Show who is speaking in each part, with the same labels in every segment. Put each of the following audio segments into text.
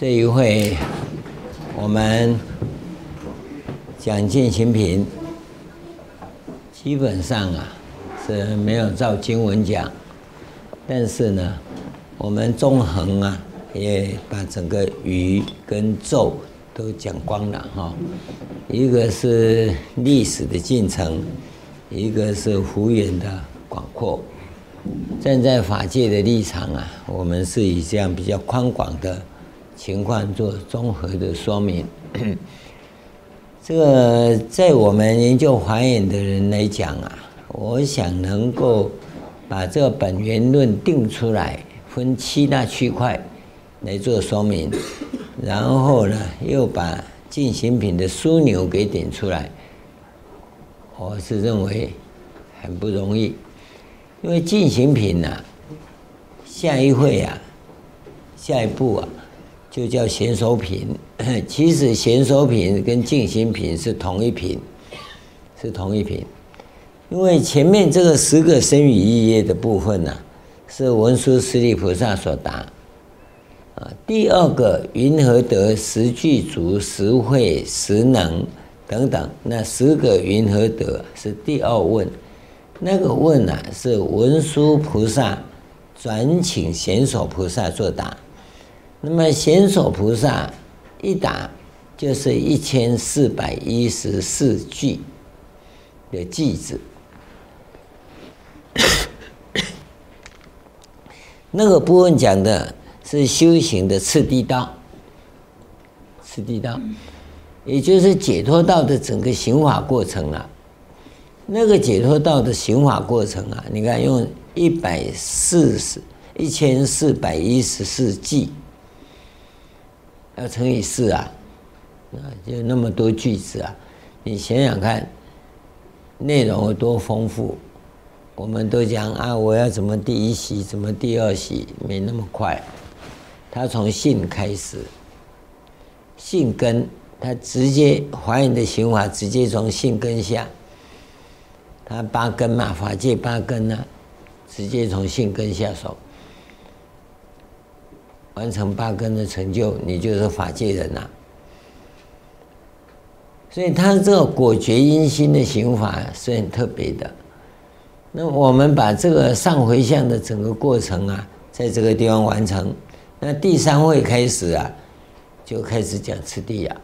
Speaker 1: 这一会我们讲进行品，基本上啊是没有照经文讲，但是呢，我们纵横啊也把整个语跟咒都讲光了哈。一个是历史的进程，一个是幅员的广阔。站在法界的立场啊，我们是以这样比较宽广的。情况做综合的说明。这个在我们研究华严的人来讲啊，我想能够把这个本源论定出来，分七大区块来做说明，然后呢，又把进行品的枢纽给点出来，我是认为很不容易，因为进行品呢，下一会啊，下一步啊。就叫贤首品，其实贤首品跟静心品是同一品，是同一品。因为前面这个十个生语意业的部分呢、是文殊师利菩萨所答。啊，第二个云何得十具足、十慧、十能等等，那十个云何得是第二问，那个问呢、是文殊菩萨转请贤首菩萨作答。那么贤首菩萨一打就是一千四百一十四句的句子，那个部分讲的是修行的次第道，次第道，也就是解脱道的整个行法过程啊。那个解脱道的行法过程啊，你看用一百四十一千四百一十四句。要乘以四啊，啊，就那么多句子啊，你想想看，内容有多丰富。我们都讲啊，我要怎么第一习，怎么第二习，没那么快。他从性开始，性根，他直接华严的行法，直接从性根下。他八根嘛，法界八根呢，直接从性根下手。完成八根的成就，你就是法界人了。所以他这个果觉因心的行法是很特别的。那我们把这个上回向的整个过程啊，在这个地方完成。那第三会开始啊，就开始讲次第啊，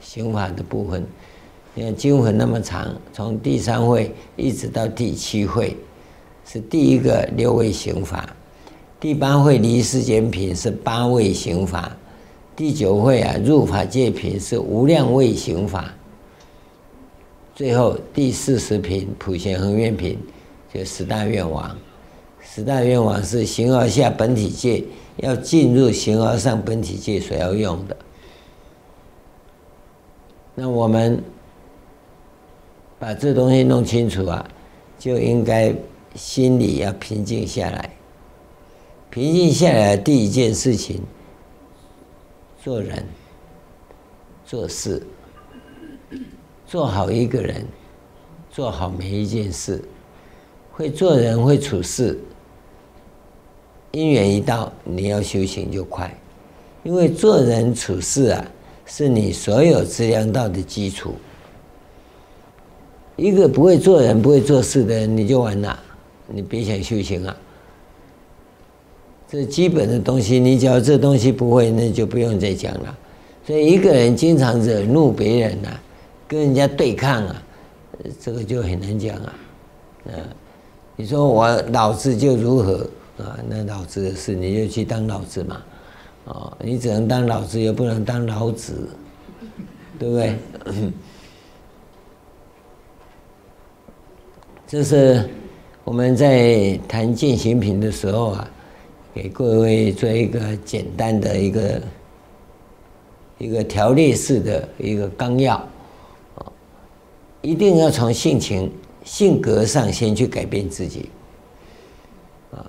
Speaker 1: 行法的部分。你看经文那么长，从第三会一直到第七会，是第一个六位行法。第八会离世间品是八位行法，第九会啊入法界品是无量位行法，最后第四十品普贤恒愿品就十大愿王，十大愿王是形而下本体界要进入形而上本体界所要用的。那我们把这东西弄清楚啊，就应该心里要平静下来。平静下来第一件事情，做人、做事，做好一个人，做好每一件事，会做人会处事，因缘一到，你要修行就快，因为做人处事啊，是你所有资粮道的基础。一个不会做人、不会做事的人，你就完了，你别想修行啊。这基本的东西，你只要这东西不会，那就不用再讲了。所以一个人经常惹怒别人呐、啊，跟人家对抗啊，这个就很难讲啊。啊，你说我老子就如何啊？那老子的事，你就去当老子嘛。哦，你只能当老子，又不能当老子，对不对？这是我们在谈践行品的时候啊。给各位做一个简单的一个一个条例式的一个纲要啊，一定要从性情性格上先去改变自己啊，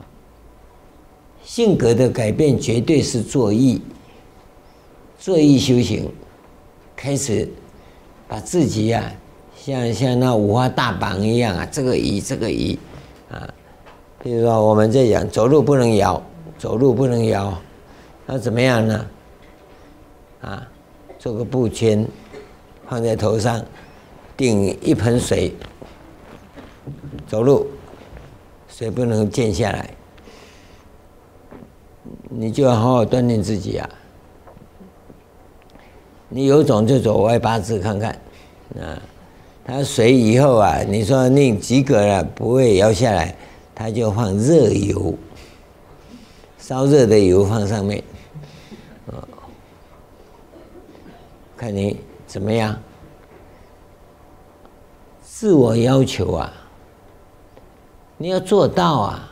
Speaker 1: 性格的改变绝对是作意，作意修行，开始把自己呀、啊，像像那五花大绑一样啊，这个移这个移啊，比如说我们在讲走路不能摇。走路不能摇，那怎么样呢？啊，做个布圈，放在头上，顶一盆水，走路，水不能溅下来，你就要好好锻炼自己啊。你有种就走歪八字看看，啊，他水以后啊，你说你及格了，不会摇下来，他就放热油，烧热的油放上面，啊，看你怎么样，自我要求啊，你要做到啊。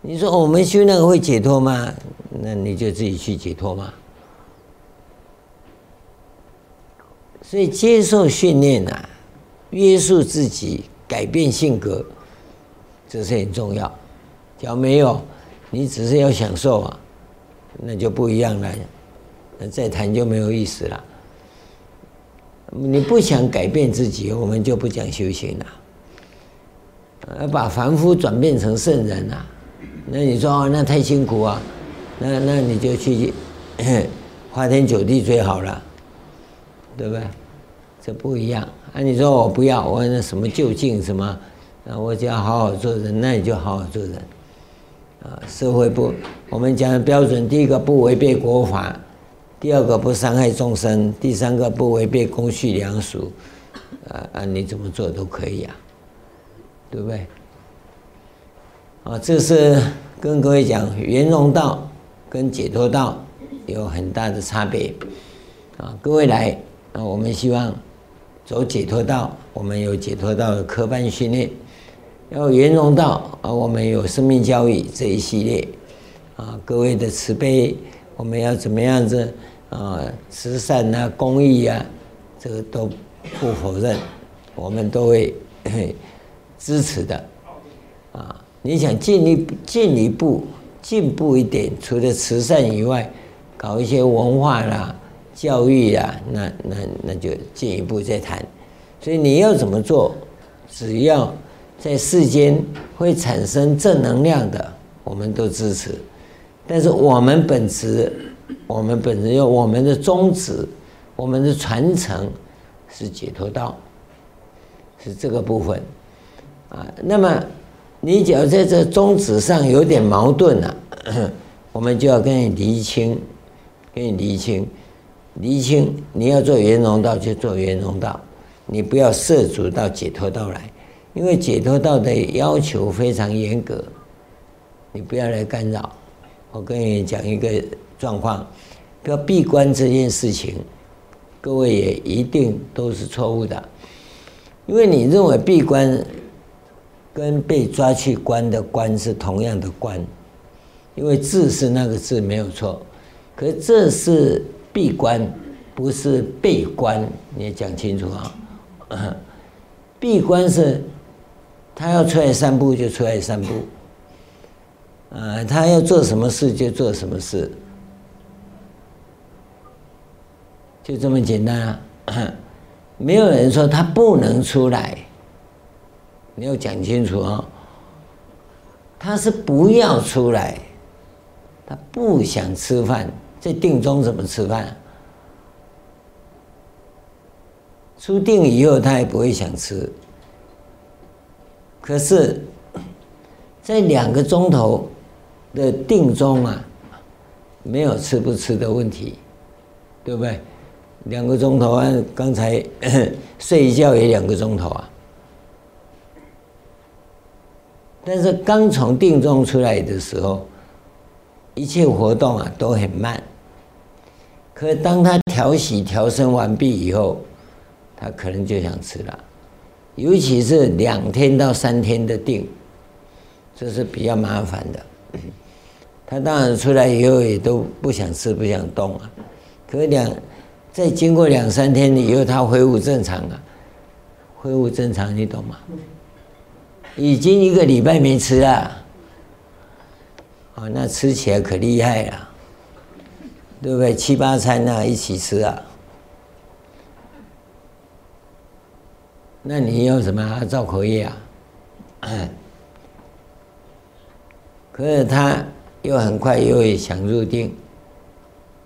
Speaker 1: 你说我们修那个会解脱吗？那你就自己去解脱嘛。所以接受训练呐，约束自己，改变性格，这是很重要。只要没有，你只是要享受啊，那就不一样了。那再谈就没有意思了。你不想改变自己，我们就不讲修行了。要把凡夫转变成圣人啊，那你说哦，那太辛苦啊，那那你就去 花天酒地最好了，对不对？这不一样啊！你说我不要，我那什么究竟什么，那，我就要好好做人，那你就好好做人，啊，社会不，我们讲的标准，第一个不违背国法，第二个不伤害众生，第三个不违背公序良俗，啊啊，你怎么做都可以啊，对不对？啊，这是跟各位讲，圆融道跟解脱道有很大的差别，啊，各位来，啊，我们希望。走解脱道，我们有解脱道的科班训练；要圆融到啊，我们有生命教育这一系列。啊，各位的慈悲，我们要怎么样子啊？慈善啊，公益啊，这个都不否认，我们都会支持的。啊，你想进一进一步进步一点，除了慈善以外，搞一些文化啦。教育呀、啊，那那那就进一步再谈。所以你要怎么做？只要在世间会产生正能量的，我们都支持。但是我们本质，我们本质要我们的宗旨，我们的传承是解脱道，是这个部分啊。那么你只要在这宗旨上有点矛盾了、啊，我们就要跟你厘清，跟你厘清。厘清，你要做圆融道就做圆融道，你不要涉足到解脱道来，因为解脱道的要求非常严格，你不要来干扰。我跟你讲一个状况，要闭关这件事情，各位也一定都是错误的，因为你认为闭关跟被抓去关的关是同样的关，因为字是那个字没有错，可是这是。闭关不是被关，你讲清楚啊！闭关是他要出来散步就出来散步，啊，他要做什么事就做什么事，就这么简单啊！没有人说他不能出来，你要讲清楚啊！他是不要出来，他不想吃饭。在定中怎么吃饭？出定以后，他也不会想吃。可是，在两个钟头的定中啊，没有吃不吃的问题，对不对？两个钟头啊，刚才 睡一觉也两个钟头啊。但是刚从定中出来的时候，一切活动啊都很慢。可当他调息调身完毕以后，他可能就想吃了，尤其是两天到三天的定，这是比较麻烦的。他当然出来以后也都不想吃不想动啊。可两再经过两三天以后，他恢复正常了，恢复正常你懂吗？已经一个礼拜没吃了，哦，那吃起来可厉害了。对不对？七八餐啊，一起吃啊。那你要什么？造口业啊？可是他又很快又会想入定，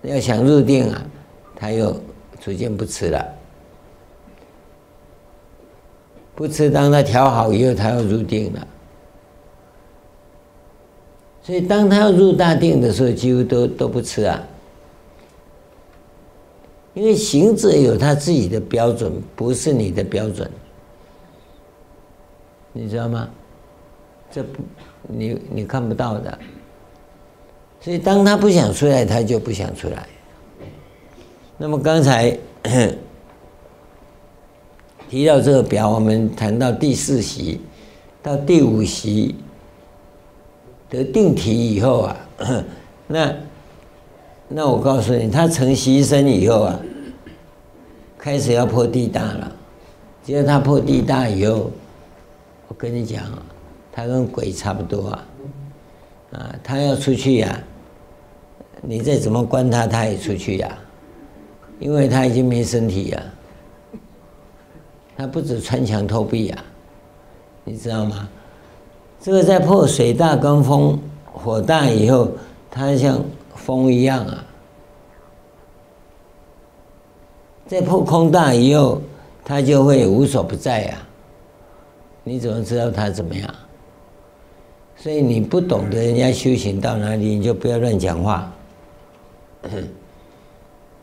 Speaker 1: 要想入定啊，他又逐渐不吃了。不吃，当他调好以后，他要入定了。所以，当他要入大定的时候，几乎都都不吃啊。因为行者有他自己的标准，不是你的标准，你知道吗？这不，你你看不到的。所以，当他不想出来，他就不想出来。那么刚才。提到这个表，我们谈到第四席，到第五席得定体以后啊，那那我告诉你，他成习生以后啊，开始要破地大了。只要他破地大以后，我跟你讲，他跟鬼差不多啊，啊，他要出去呀，你再怎么关他，他也出去呀，因为他已经没身体呀。他不止穿墙透壁啊，你知道吗？这个在破水大跟风火大以后，它像风一样啊。在破空大以后，它就会无所不在啊。你怎么知道它怎么样？所以你不懂得人家修行到哪里，你就不要乱讲话。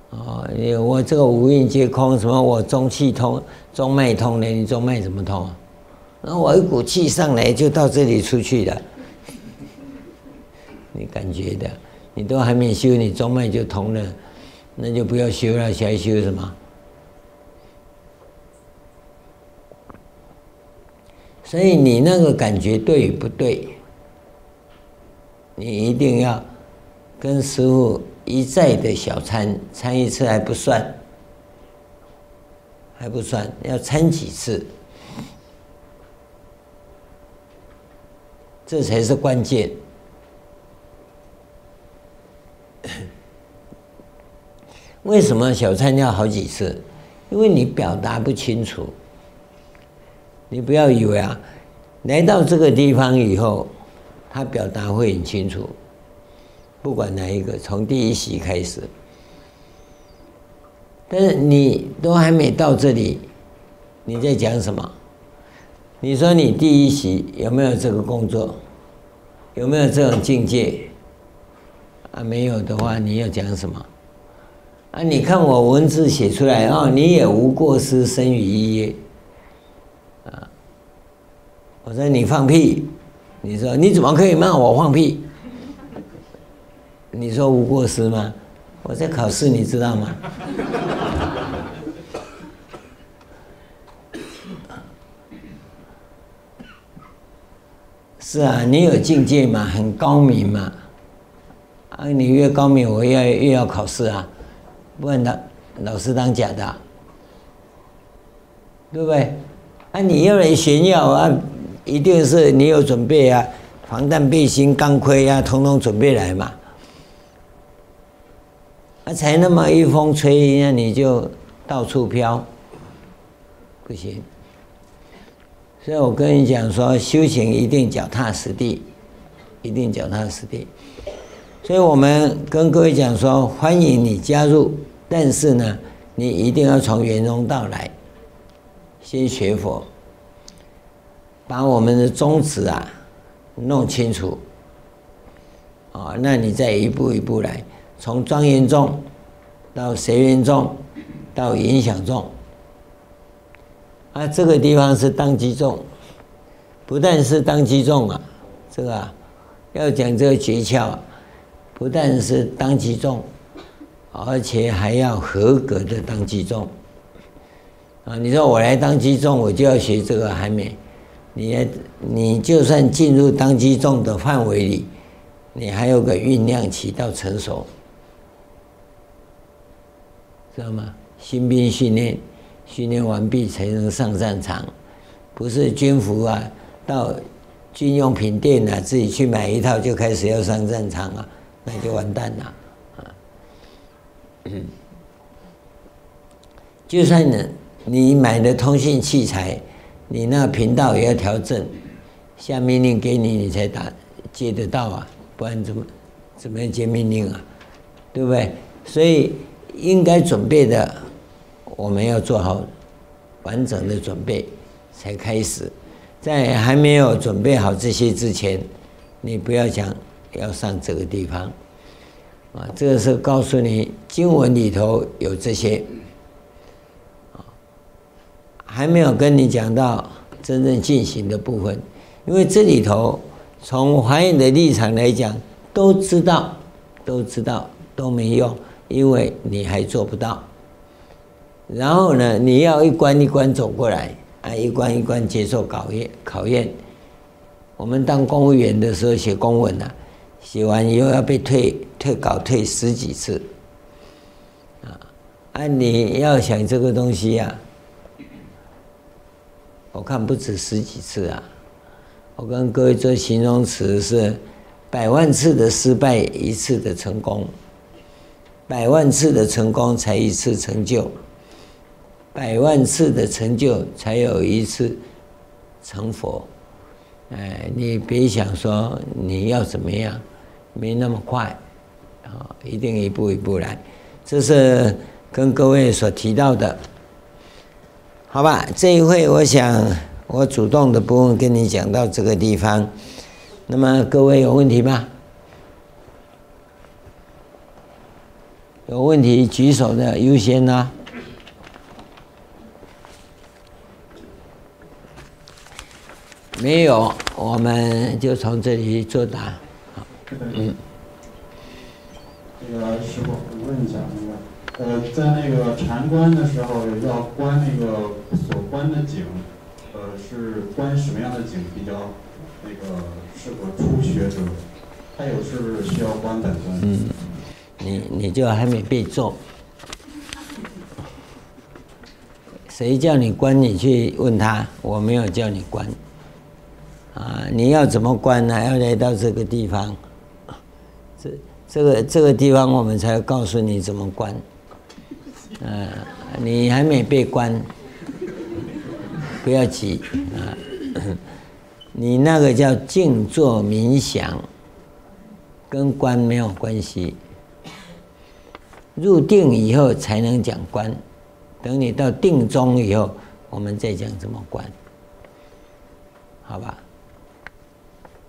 Speaker 1: 哦，你我这个五蕴皆空，什么我中气通，中脉通的？你中脉怎么通啊？然后我一股气上来就到这里出去了，你感觉的，你都还没修，你中脉就通了，那就不要修了，还修什么？所以你那个感觉对与不对，你一定要跟师父。一再的小参参一次还不算，还不算，要参几次，这才是关键。为什么小参要好几次？因为你表达不清楚。你不要以为啊，来到这个地方以后，他表达会很清楚。不管哪一个，从第一席开始，但是你都还没到这里，你在讲什么？你说你第一席有没有这个工作？有没有这种境界？啊，没有的话，你要讲什么？啊，你看我文字写出来哦，你也无过失生于一业，我说你放屁，你说你怎么可以骂我放屁？你说无过失吗？我在考试，你知道吗？是啊，你有境界嘛，很高明嘛。啊，你越高明，我越越要考试啊，不然老老师当假的，对不对？啊，你要来炫耀啊，一定是你有准备啊，防弹背心、钢盔啊，统统准备来嘛。啊，才那么一风吹，那你就到处飘，不行。所以我跟你讲说，修行一定脚踏实地，一定脚踏实地。所以我们跟各位讲说，欢迎你加入，但是呢，你一定要从圆融道来，先学佛，把我们的宗旨啊弄清楚，啊，那你再一步一步来。从庄严众到随缘众到影响众，啊，这个地方是当机众，不但是当机众啊，这个，要讲这个诀窍，不但是当机众，而且还要合格的当机众。啊，你说我来当机众，我就要学这个还没？你你就算进入当机众的范围里，你还有个酝酿期到成熟。知道吗？新兵训练，训练完毕才能上战场，不是军服啊，到军用品店啊，自己去买一套就开始要上战场啊，那就完蛋了啊！嗯，就算呢，你买的通信器材，你那频道也要调正，下命令给你，你才打接得到啊，不然怎么怎么样接命令啊？对不对？所以应该准备的，我们要做好完整的准备才开始。在还没有准备好这些之前，你不要讲要上这个地方啊。这个是告诉你经文里头有这些，还没有跟你讲到真正进行的部分，因为这里头从华严的立场来讲，都知道，都知道都没用。因为你还做不到，然后呢，你要一关一关走过来啊，一关一关接受考验考验。我们当公务员的时候写公文呐，写完以后要被退退稿退十几次，啊，啊，你要想这个东西呀，我看不止十几次啊，我跟各位做形容词是百万次的失败，一次的成功。百万次的成功才一次成就，百万次的成就才有一次成佛。哎，你别想说你要怎么样，没那么快，啊，一定一步一步来。这是跟各位所提到的，好吧？这一会我想我主动的部分跟你讲到这个地方，那么各位有问题吗？有问题举手的优先呢？没有，我们就从这里作答。
Speaker 2: 嗯。这个师傅，我问一下，呃，在那个禅观的时候，要观那个所观的景，呃，是观什么样的景比较那个适合初学者？还有是不是需要观本尊？
Speaker 1: 嗯。你你就还没背咒，谁叫你关？你去问他，我没有叫你关。啊，你要怎么关呢？要来到这个地方，这这个这个地方，我们才告诉你怎么关。呃，你还没被关，不要急啊。你那个叫静坐冥想，跟关没有关系。入定以后才能讲关，等你到定中以后，我们再讲怎么关，好吧？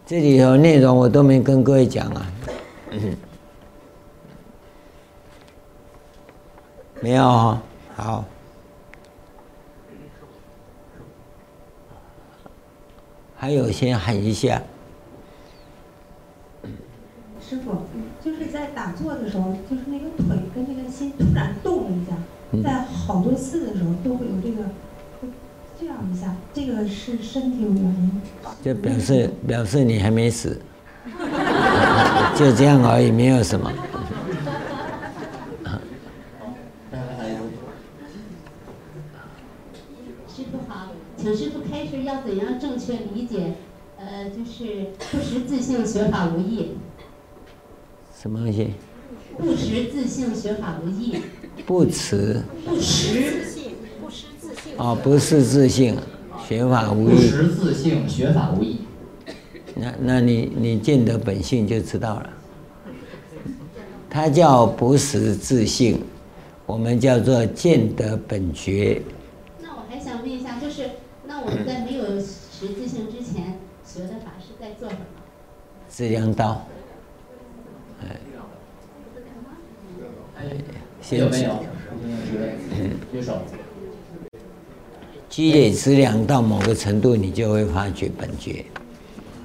Speaker 1: 这里头内容我都没跟各位讲啊，没有哦，好，还有先喊一下。
Speaker 3: 师傅，就是在打坐的时候，就是那个腿跟那个心突然动了一下，在好多次的时候都会有这个，这样一下，这个是身体有原因。
Speaker 1: 就表示表示你还没死，就这样而已，没有什么。
Speaker 4: 师傅好，请师傅开始要怎样正确理解，呃，就是不识自性学法无益。
Speaker 1: 什么东西？
Speaker 4: 不识自性学法无益。
Speaker 1: 不识。
Speaker 4: 不识。
Speaker 3: 不识自性。
Speaker 1: 哦，不是自性，学法无益。
Speaker 5: 不识自性学法无益。
Speaker 1: 那那你你见得本性就知道了。它叫不识自性，我们叫做见得本觉。
Speaker 4: 那我还想问一下，就是那我们在没有实质性之前学的法是在做什么？
Speaker 1: 资粮道。
Speaker 5: 哎有没有？举手。
Speaker 1: 积累资粮到某个程度，你就会发觉本觉，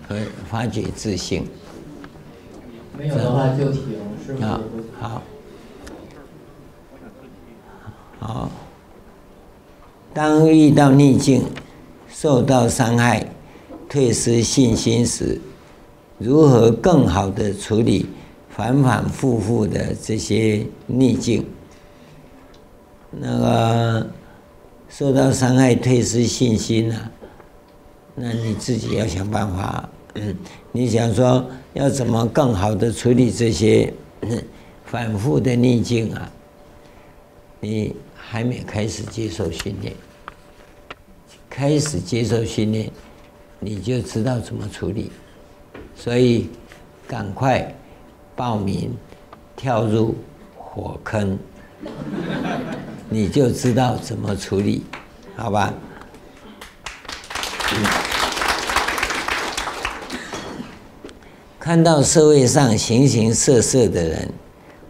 Speaker 1: 和发觉自信。
Speaker 5: 没有的话就停，是不是？
Speaker 1: 好，好，好。当遇到逆境、受到伤害、退失信心时，如何更好的处理？反反复复的这些逆境，那个受到伤害、退失信心啊，那你自己要想办法。嗯，你想说要怎么更好的处理这些反复的逆境啊？你还没开始接受训练，开始接受训练，你就知道怎么处理。所以，赶快。报名，跳入火坑，你就知道怎么处理，好吧？看到社会上形形色色的人，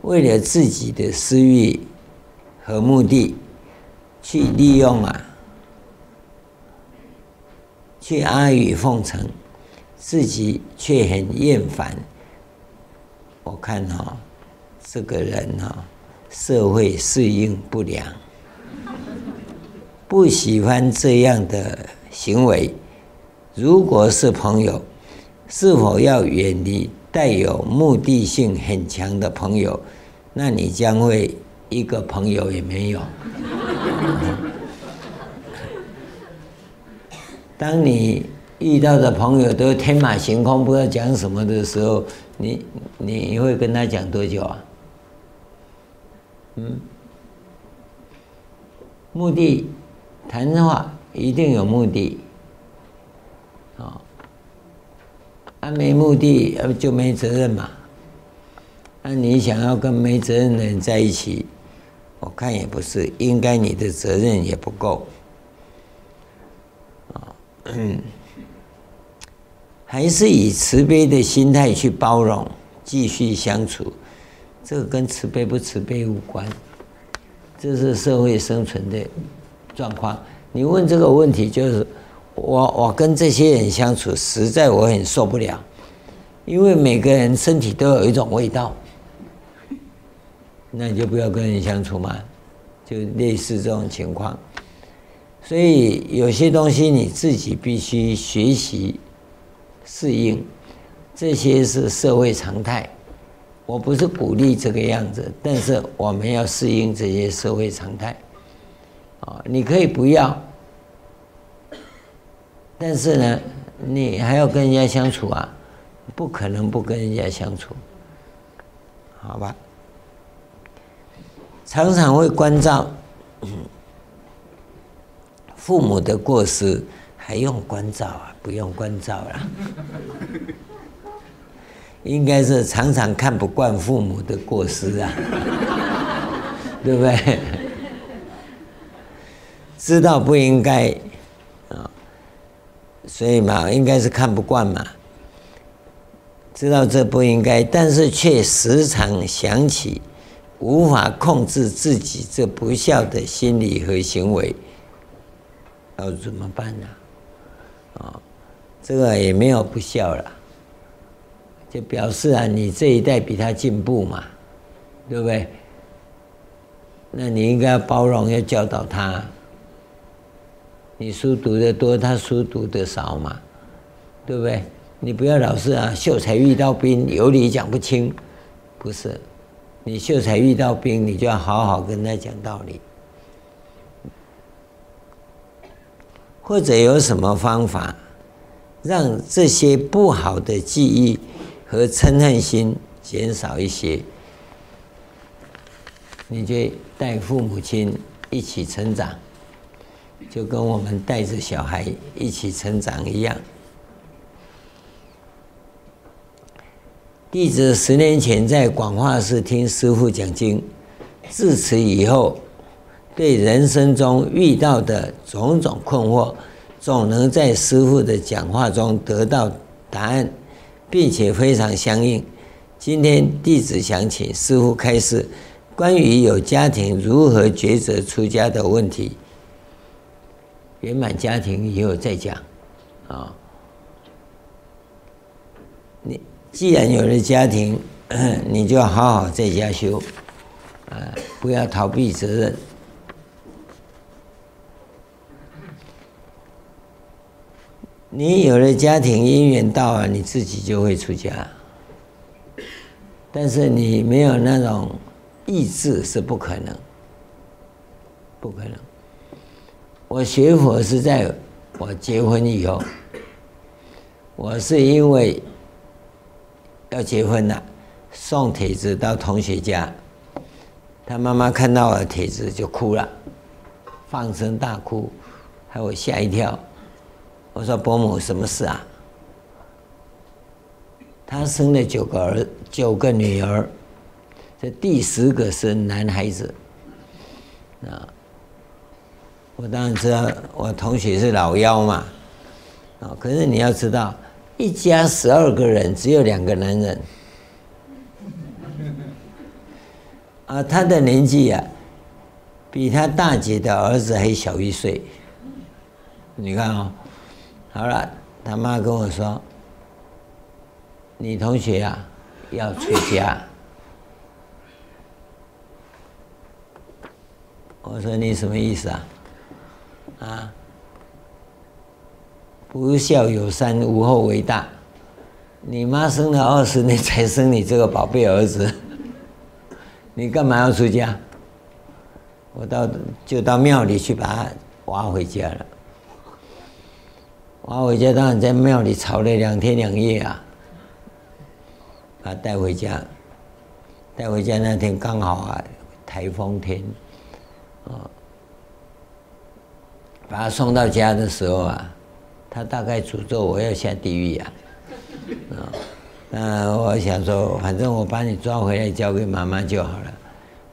Speaker 1: 为了自己的私欲和目的，去利用啊，去阿谀奉承，自己却很厌烦。我看哈、这个人哈、社会适应不良，不喜欢这样的行为。如果是朋友，是否要远离带有目的性很强的朋友？那你将会一个朋友也没有。当你遇到的朋友都天马行空，不知道讲什么的时候，你你会跟他讲多久啊？嗯，目的谈话一定有目的。啊，没目的，就没责任嘛。那你想要跟没责任的人在一起，我看也不是，应该你的责任也不够。嗯，还是以慈悲的心态去包容，继续相处。这个跟慈悲不慈悲无关，这是社会生存的状况。你问这个问题就是。我我跟这些人相处，实在我很受不了，因为每个人身体都有一种味道，那你就不要跟人相处嘛，就类似这种情况。所以有些东西你自己必须学习适应，这些是社会常态。我不是鼓励这个样子，但是我们要适应这些社会常态。啊，你可以不要。但是呢，你还要跟人家相处啊，不可能不跟人家相处，好吧？常常会关照父母的过失，还用关照啊？不用关照了，应该是常常看不惯父母的过失啊，对不对？知道不应该啊。所以嘛，应该是看不惯嘛，知道这不应该，但是却时常想起，无法控制自己这不孝的心理和行为，要怎么办呢？啊，这个也没有不孝了，就表示啊，你这一代比他进步嘛，对不对？那你应该包容，要教导他。你书读的多，他书读的少嘛，对不对？你不要老是啊，秀才遇到兵，有理讲不清，不是？你秀才遇到兵，你就要好好跟他讲道理。或者有什么方法，让这些不好的记忆和嗔恨心减少一些？你就带父母亲一起成长。就跟我们带着小孩一起成长一样。弟子十年前在广化寺听师父讲经，自此以后，对人生中遇到的种种困惑，总能在师父的讲话中得到答案，并且非常相应。今天弟子想请师父开示关于有家庭如何抉择出家的问题。圆满家庭以后再讲，啊，你既然有了家庭，你就要好好在家修，啊，不要逃避责任。你有了家庭，姻缘到了，你自己就会出家，但是你没有那种意志是不可能，不可能。我学佛是在我结婚以后，我是因为要结婚了，送帖子到同学家，他妈妈看到我的帖子就哭了，放声大哭，害我吓一跳。我说伯母，什么事啊？他生了九个儿，九个女儿，这第十个是男孩子，啊，我当然知道我同学是老幺嘛，啊，可是你要知道，一家十二个人，只有两个男人，啊，他的年纪啊，比他大姐的儿子还小一岁，你看哦，好了，他妈跟我说，你同学啊要出家。我说你什么意思啊？啊，不孝有三，无后为大。你妈生了二十年才生你这个宝贝儿子，你干嘛要出家？我到就到庙里去把他挖回家了。挖回家当然在庙里吵了两天两夜啊，把他带回家。带回家那天刚好啊，台风天。啊，把他送到家的时候啊，他大概诅咒我要下地狱呀，啊，那我想说，反正我把你抓回来交给妈妈就好了，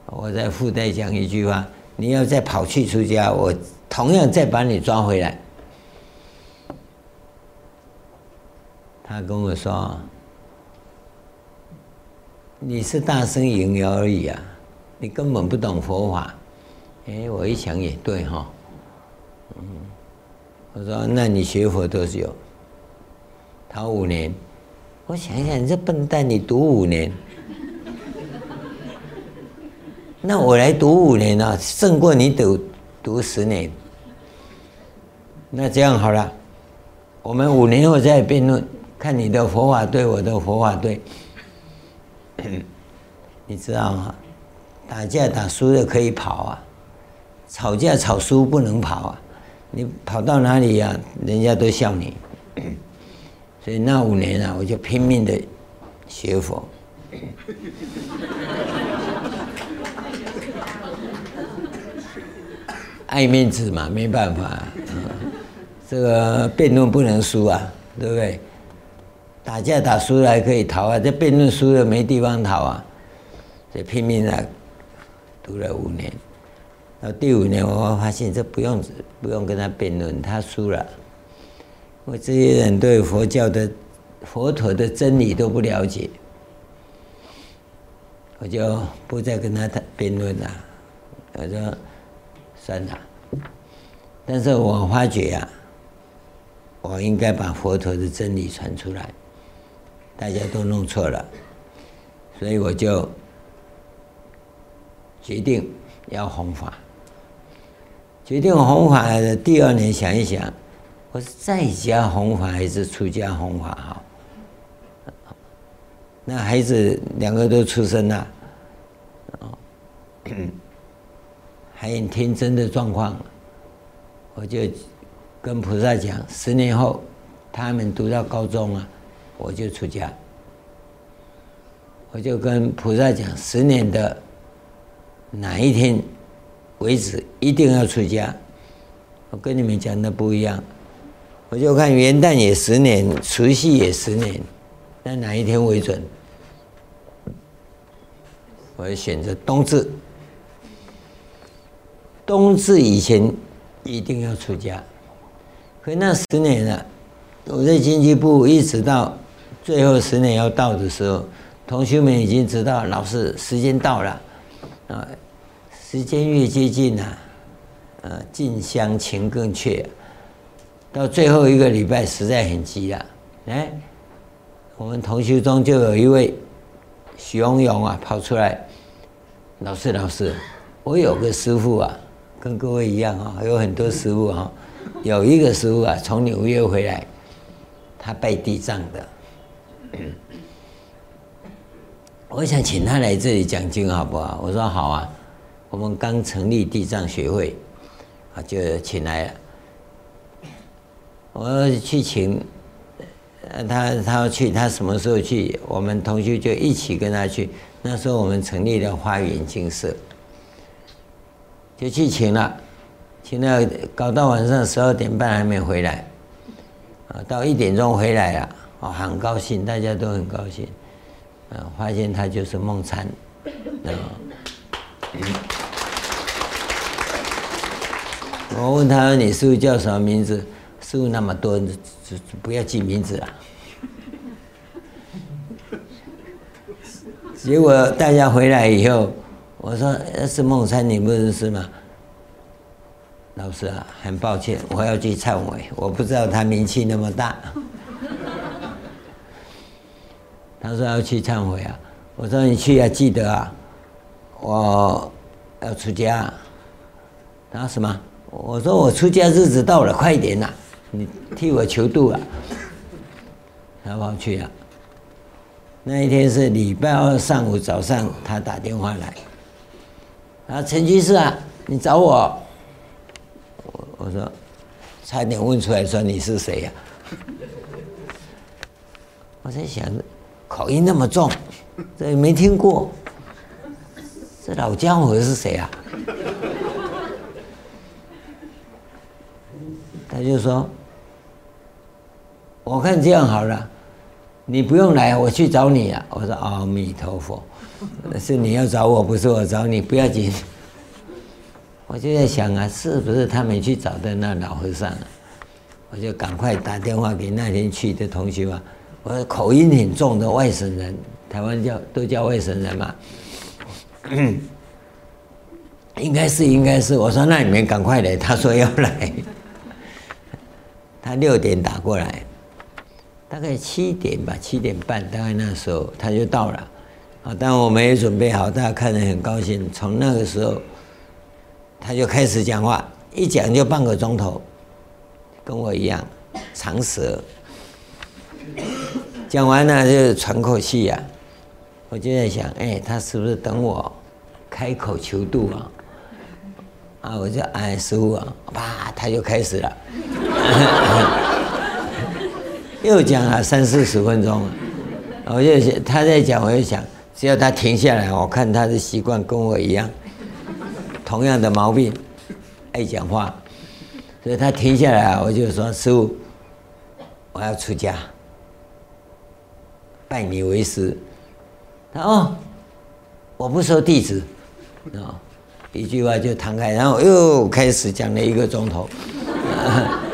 Speaker 1: 我再附带讲一句话，你要再跑去出家，我同样再把你抓回来。他跟我说，你是大声淫谣而已啊，你根本不懂佛法。哎，我一想也对哈，嗯，我说那你学佛多久？他五年。我想一想，你这笨蛋，你读五年，那我来读五年啊，胜过你读读十年。那这样好了，我们五年后再辩论，看你的佛法对，我的佛法对。你知道吗？打架打输了可以跑啊。吵架吵输不能跑啊！你跑到哪里呀、啊？人家都笑你。所以那五年啊，我就拼命的学佛。爱面子嘛，没办法、啊。这个辩论不能输啊，对不对？打架打输了还可以逃啊，这辩论输了没地方逃啊。所以拼命的读了五年。到第五年，我发现这不用不用跟他辩论，他输了。我这些人对佛教的佛陀的真理都不了解，我就不再跟他辩论了。我说算了，但是我发觉、啊，我应该把佛陀的真理传出来，大家都弄错了，所以我就决定要弘法。决定弘法的第二年，想一想，我是在家弘法还是出家弘法好？那孩子两个都出生了，还很天真的状况，我就跟菩萨讲：十年后他们读到高中了，我就出家。我就跟菩萨讲：十年的哪一天？为止，一定要出家。我跟你们讲的不一样，我就看元旦也十年，除夕也十年，那哪一天为准？我选择冬至。冬至以前一定要出家。可那十年了，我在经济部一直到最后十年要到的时候，同学们已经知道老师时间到了啊。时间越接近啊，呃，近乡情更怯。到最后一个礼拜，实在很急了。哎，我们同学中就有一位许荣勇啊，跑出来，老师，老师，我有个师傅啊，跟各位一样啊，有很多师傅啊，有一个师傅啊，从纽约回来，他拜地藏的。我想请他来这里讲经，好不好？我说好啊。我们刚成立地藏学会，啊，就请来了。我去请，他他要去，他什么时候去？我们同学就一起跟他去。那时候我们成立了花园精舍，就去请了，请了，搞到晚上十二点半还没回来，啊，到一点钟回来了，哦，很高兴，大家都很高兴，啊，发现他就是梦参。我问他：“你师傅叫什么名字？”师傅那么多，不要记名字了。结果大家回来以后，我说：“是梦参，你不认识吗？”老师啊，很抱歉，我要去忏悔，我不知道他名气那么大。他说要去忏悔啊，我说你去要记得啊，我要出家。他说什么？我说我出家日子到了，快点呐，你替我求渡啊。他跑去了。那一天是礼拜二上午早上，他打电话来，啊，陈居士啊，你找我。我说，差点问出来说你是谁呀？我在想，口音那么重，这没听过，这老家伙是谁啊？他就说，我看这样好了，你不用来，我去找你啊。我说阿弥陀佛，是你要找我，不是我找你，不要紧。我就在想啊，是不是他没去找的那老和尚啊？我就赶快打电话给那天去的同学啊。我口音很重的外省人，台湾叫都叫外省人嘛。应该是，应该是。我说那你们赶快来，他说要来。他六点打过来，大概七点吧，七点半，大概那时候他就到了。啊，但我们也准备好，大家看得很高兴。从那个时候。他就开始讲话，一讲就半个钟头，跟我一样长舌。讲完了就喘口气呀，我就在想，哎，他是不是等我开口求渡啊？啊，我就哎师父啊，啪，他就开始了，又讲了三四十分钟。我就想他在讲，我就想，只要他停下来，我看他的习惯跟我一样。同样的毛病，爱讲话，所以他停下来，我就说：“师父，我要出家，拜你为师。”他：“哦，我不收弟子。”啊，一句话就弹开，然后又开始讲了一个钟头，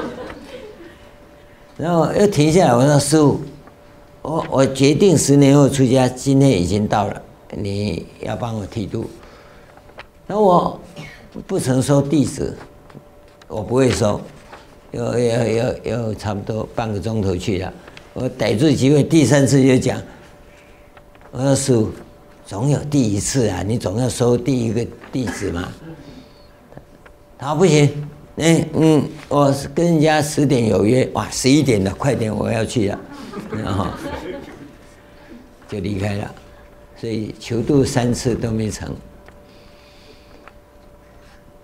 Speaker 1: 然后又停下来，我说：“师傅，我我决定十年后出家，今天已经到了，你要帮我剃度。”那我不曾收弟子，我不会收，又又又又差不多半个钟头去了，我逮住机会，第三次就讲，我说师父，总有第一次啊，你总要收第一个弟子嘛。他不行，哎嗯，我跟人家十点有约，哇，十一点了，快点我要去了，然后就离开了，所以求渡三次都没成。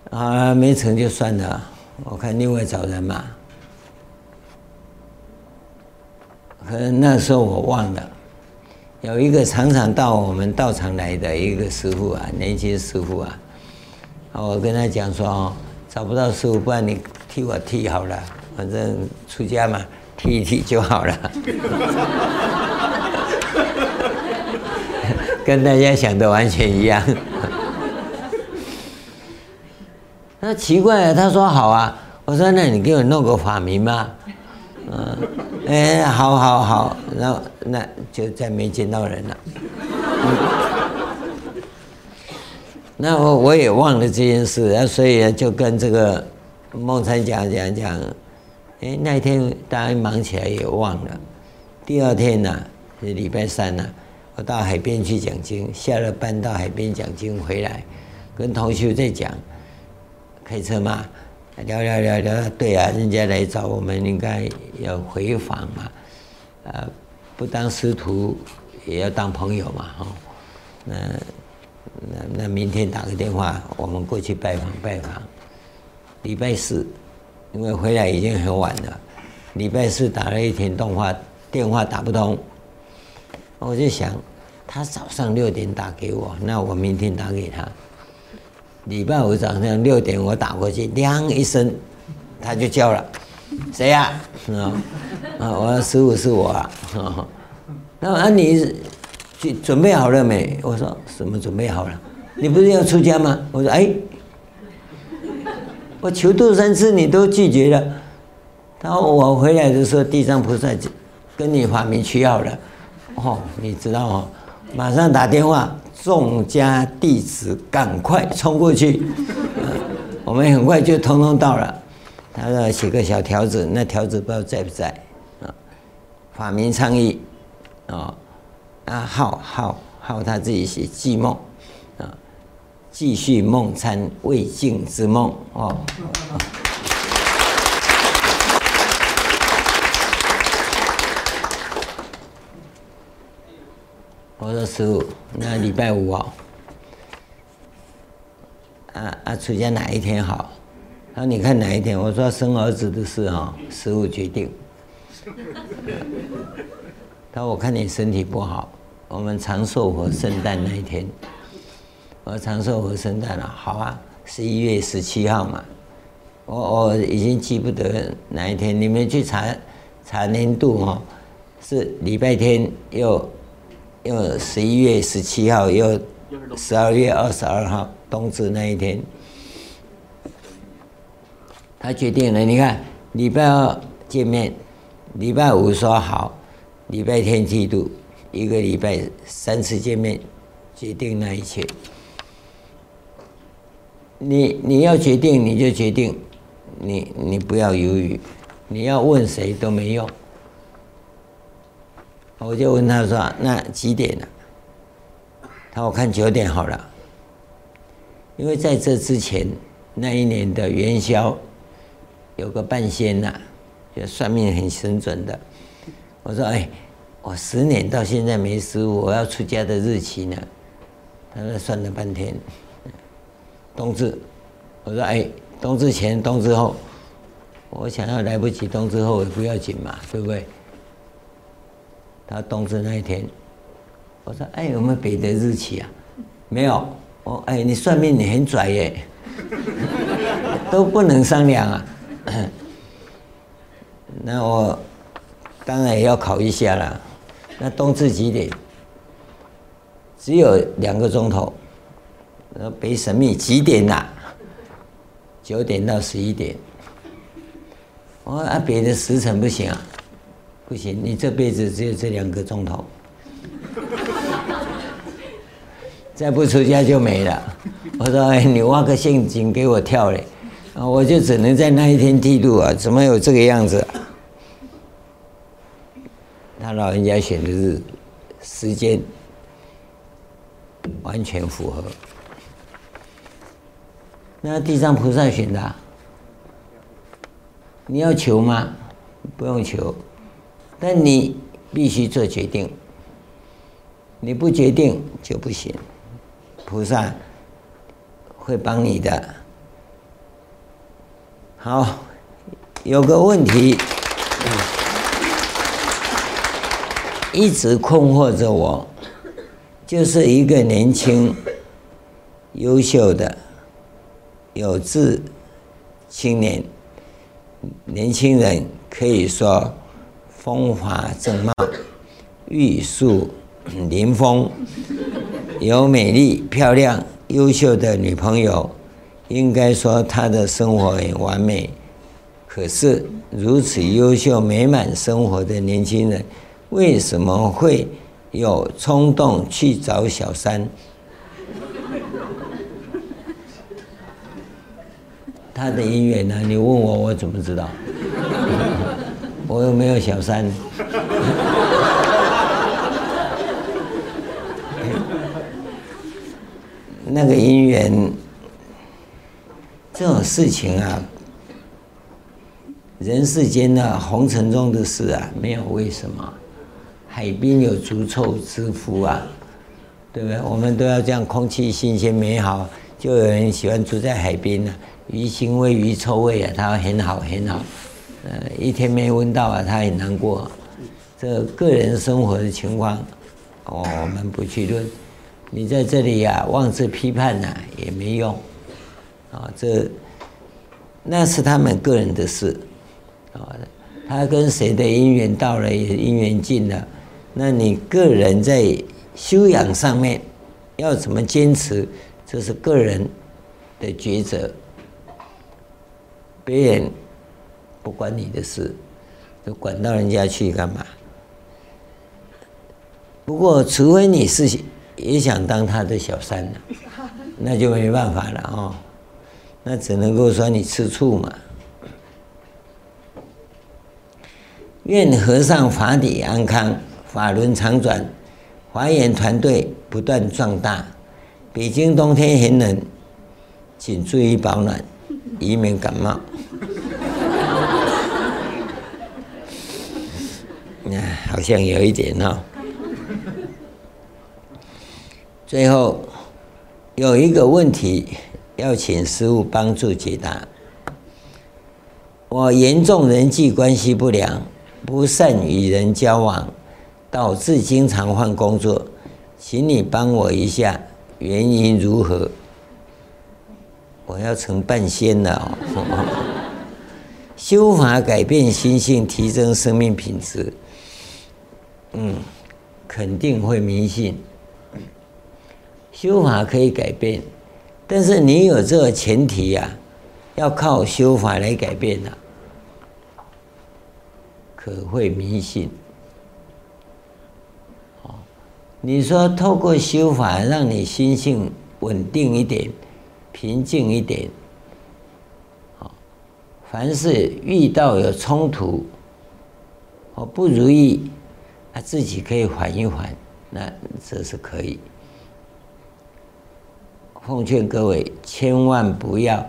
Speaker 1: 啊，没成就算了，我看另外找人嘛。可能那时候我忘了，有一个常常到我们道场来的一个师傅啊，年轻师傅啊，我跟他讲说哦，找不到师傅，不然你替我剃好了，反正出家嘛，剃一剃就好了。跟大家想的完全一样。那奇怪了，他说好啊，我说那你给我弄个法名吧，嗯，哎，好好好，那那就再没见到人了。那我我也忘了这件事，所以就跟这个梦参讲讲讲，哎，那天大家忙起来也忘了。第二天呢，是礼拜三呢，我到海边去讲经，下了班到海边讲经回来，跟同学在讲。开车嘛，聊聊聊聊，对啊，人家来找我们，应该要回访嘛，呃，不当师徒也要当朋友嘛，哈，那那那明天打个电话，我们过去拜访拜访。礼拜四，因为回来已经很晚了，礼拜四打了一天电话，电话打不通，我就想，他早上六点打给我，那我明天打给他。礼拜五早上六点，我打过去，亮一声，他就叫了，谁呀？啊，啊，我说师傅是我啊。那啊，你去准备好了没？我说什么准备好了？你不是要出家吗？我说哎，我求度三次你都拒绝了。然后我回来的时候，地藏菩萨跟你发明取好了，哦，你知道哦，马上打电话，众家弟子赶快冲过去，我们很快就通通到了。他说写个小条子，那条子不知道在不在啊？法名倡议啊，啊号号号他自己写继梦啊，继续梦参未尽之梦哦。我说师傅，那礼拜五哦，啊啊出家哪一天好？他说你看哪一天？我说生儿子的事啊，师傅决定。他说我看你身体不好，我们长寿和圣诞那一天。我说长寿和圣诞了，好啊，十一月十七号嘛。我我已经记不得哪一天，你们去查查年度哦，是礼拜天又。又十一月十七号，又十二月二十二号，冬至那一天，他决定了。你看，礼拜二见面，礼拜五说好，礼拜天剃度，一个礼拜三次见面，决定那一切。你你要决定，你就决定，你你不要犹豫，你要问谁都没用。我就问他说：“那几点了？”他说：“我看九点好了。”因为在这之前那一年的元宵，有个半仙呐，就算命很神准的。我说：“哎，我十年到现在没失误，我要出家的日期呢？”他说：“算了半天，冬至。”我说：“哎，冬至前、冬至后，我想要来不及冬至后也不要紧嘛，对不对？”他冬至那一天，我说：“哎，有没有别的日期啊？”没有。我哎，你算命你很拽耶，都不能商量啊。那我当然也要考一下了。那冬至几点？只有两个钟头。那北神秘几点呐？九点到十一点。我啊，别的时辰不行啊。不行，你这辈子只有这两个钟头，再不出家就没了。我说：“哎，你挖个陷阱给我跳嘞！”啊，我就只能在那一天剃度啊！怎么有这个样子？他老人家选的是时间完全符合。那地藏菩萨选的，你要求吗？不用求。但你必须做决定，你不决定就不行。菩萨会帮你的。好，有个问题一直困惑着我，就是一个年轻、优秀的、有志青年年轻人，可以说。风华正茂，玉树临风，有美丽、漂亮、优秀的女朋友，应该说他的生活很完美。可是如此优秀、美满生活的年轻人，为什么会有冲动去找小三？他的姻缘呢？你问我，我怎么知道？我又没有小三，那个姻缘，这种事情啊，人世间的红尘中的事啊，没有为什么。海滨有足臭之夫啊，对不对？我们都要这样，空气新鲜美好，就有人喜欢住在海边呢、啊。鱼腥味、鱼臭味啊，它很好，很好。呃，一天没闻到啊，他很难过。这个人生活的情况，哦，我们不去论。你在这里呀、妄自批判呐、也没用。啊、这那是他们个人的事。啊、他跟谁的姻缘到了，也姻缘尽了。那你个人在修养上面要怎么坚持，这是个人的抉择，别人不关你的事，就管到人家去干嘛？不过，除非你是也想当他的小三呢，那就没办法了哦。那只能够说你吃醋嘛。愿和尚法体安康，法轮常转，华严团队不断壮大。北京冬天很冷，请注意保暖，以免感冒。好像有一点哦。最后有一个问题要请师父帮助解答。我严重人际关系不良，不善与人交往，导致经常换工作，请你帮我一下，原因如何？我要成半仙了哦！修法改变心性，提升生命品质，嗯，肯定会迷信。修法可以改变，但是你有这个前提呀、啊，要靠修法来改变的、可会迷信。哦，你说透过修法让你心性稳定一点、平静一点，凡是遇到有冲突、哦不如意，他自己可以缓一缓，那这是可以。奉劝各位千万不要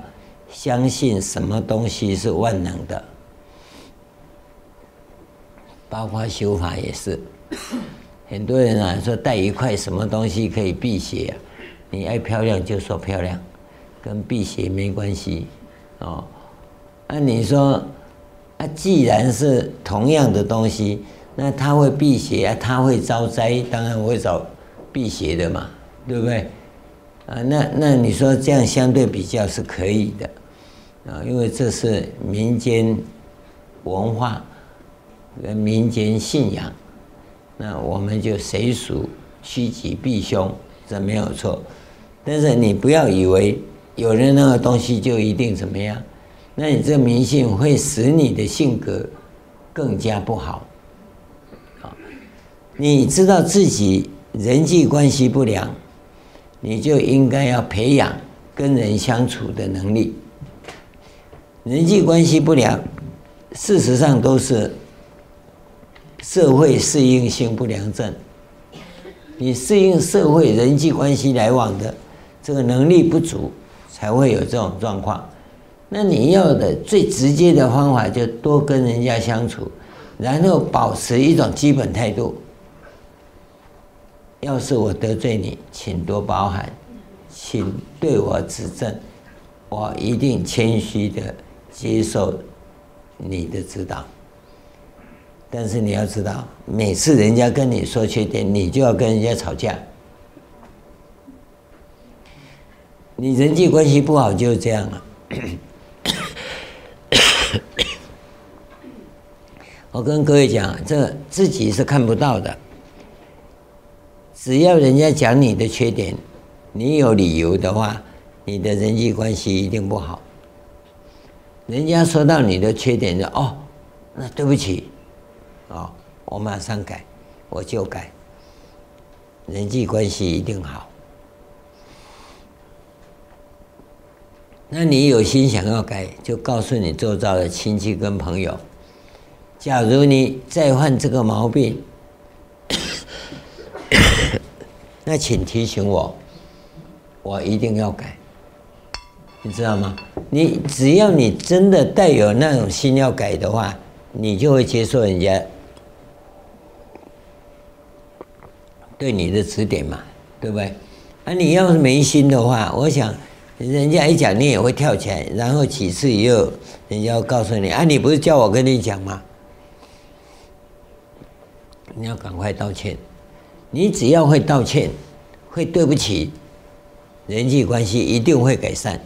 Speaker 1: 相信什么东西是万能的，包括修法也是。很多人啊说带一块什么东西可以辟邪啊，你爱漂亮就说漂亮，跟辟邪没关系哦。那你说啊，既然是同样的东西，那他会辟邪啊，他会招灾，当然会找辟邪的嘛，对不对？啊，那那你说这样相对比较是可以的，啊，因为这是民间文化跟民间信仰，那我们就随俗趋吉避凶，这没有错。但是你不要以为有了那个东西就一定怎么样，那你这迷信会使你的性格更加不好。你知道自己人际关系不良。你就应该要培养跟人相处的能力。人际关系不良，事实上都是社会适应性不良症。你适应社会人际关系来往的这个能力不足，才会有这种状况。那你要的最直接的方法，就多跟人家相处，然后保持一种基本态度。要是我得罪你，请多包涵，请对我指正，我一定谦虚的接受你的指导。但是你要知道，每次人家跟你说缺点，你就要跟人家吵架。你人际关系不好就是这样了。我跟各位讲，这自己是看不到的。只要人家讲你的缺点，你有理由的话，你的人际关系一定不好。人家说到你的缺点，就哦，那对不起，哦，我马上改，我就改，人际关系一定好。那你有心想要改，就告诉你周遭的亲戚跟朋友，假如你再犯这个毛病。那请提醒我，我一定要改，你知道吗？你只要你真的带有那种心要改的话，你就会接受人家对你的指点嘛，对不对？啊，你要是没心的话，我想人家一讲你也会跳起来，然后几次以后，人家要告诉你啊，你不是叫我跟你讲吗？你要赶快道歉。你只要会道歉，会对不起，人际关系一定会改善。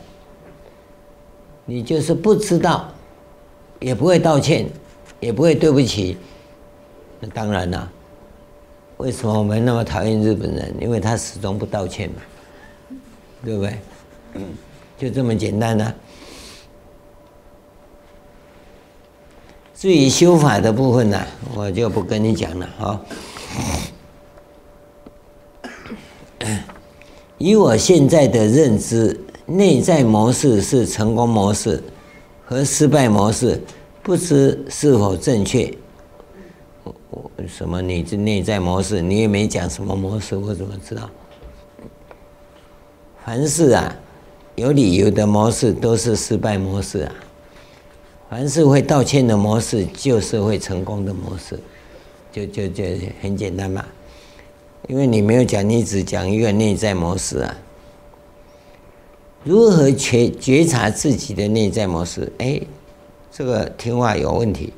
Speaker 1: 你就是不知道，也不会道歉，也不会对不起，那当然了。为什么我们那么讨厌日本人？因为他始终不道歉嘛。对不对？就这么简单呢。至于修法的部分呢，我就不跟你讲了啊。以我现在的认知，内在模式是成功模式和失败模式，不知是否正确？我我什么？你这内在模式？你也没讲什么模式，我怎么知道？凡事啊，有理由的模式都是失败模式啊。凡是会道歉的模式，就是会成功的模式，就就就很简单嘛。因为你没有讲，你只讲一个内在模式啊。如何觉觉察自己的内在模式？哎，这个听话有问题，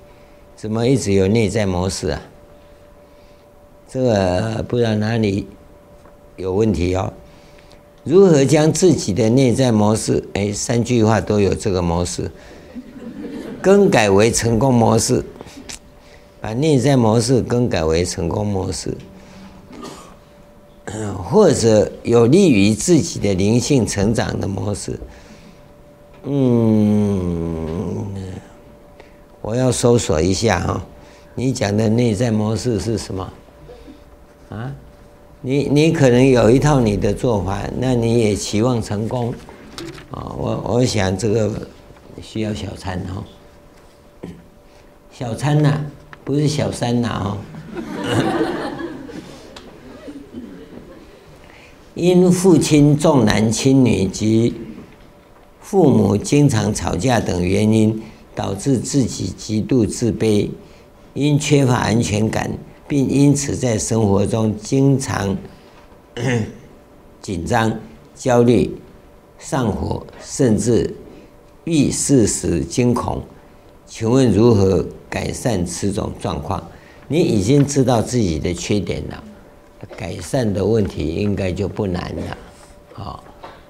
Speaker 1: 怎么一直有内在模式啊？这个不知道哪里有问题哦。如何将自己的内在模式？哎，三句话都有这个模式。更改为成功模式，把内在模式更改为成功模式，或者有利于自己的灵性成长的模式。嗯，我要搜索一下哈，你讲的内在模式是什么？啊，你你可能有一套你的做法，那你也期望成功啊？我我想这个需要小参哈。小参呐，不是小三呐哦。因父亲重男轻女及父母经常吵架等原因，导致自己极度自卑，因缺乏安全感，并因此在生活中经常 紧张、焦虑、上火，甚至遇事时惊恐。请问如何改善此种状况？你已经知道自己的缺点了，改善的问题应该就不难了。好，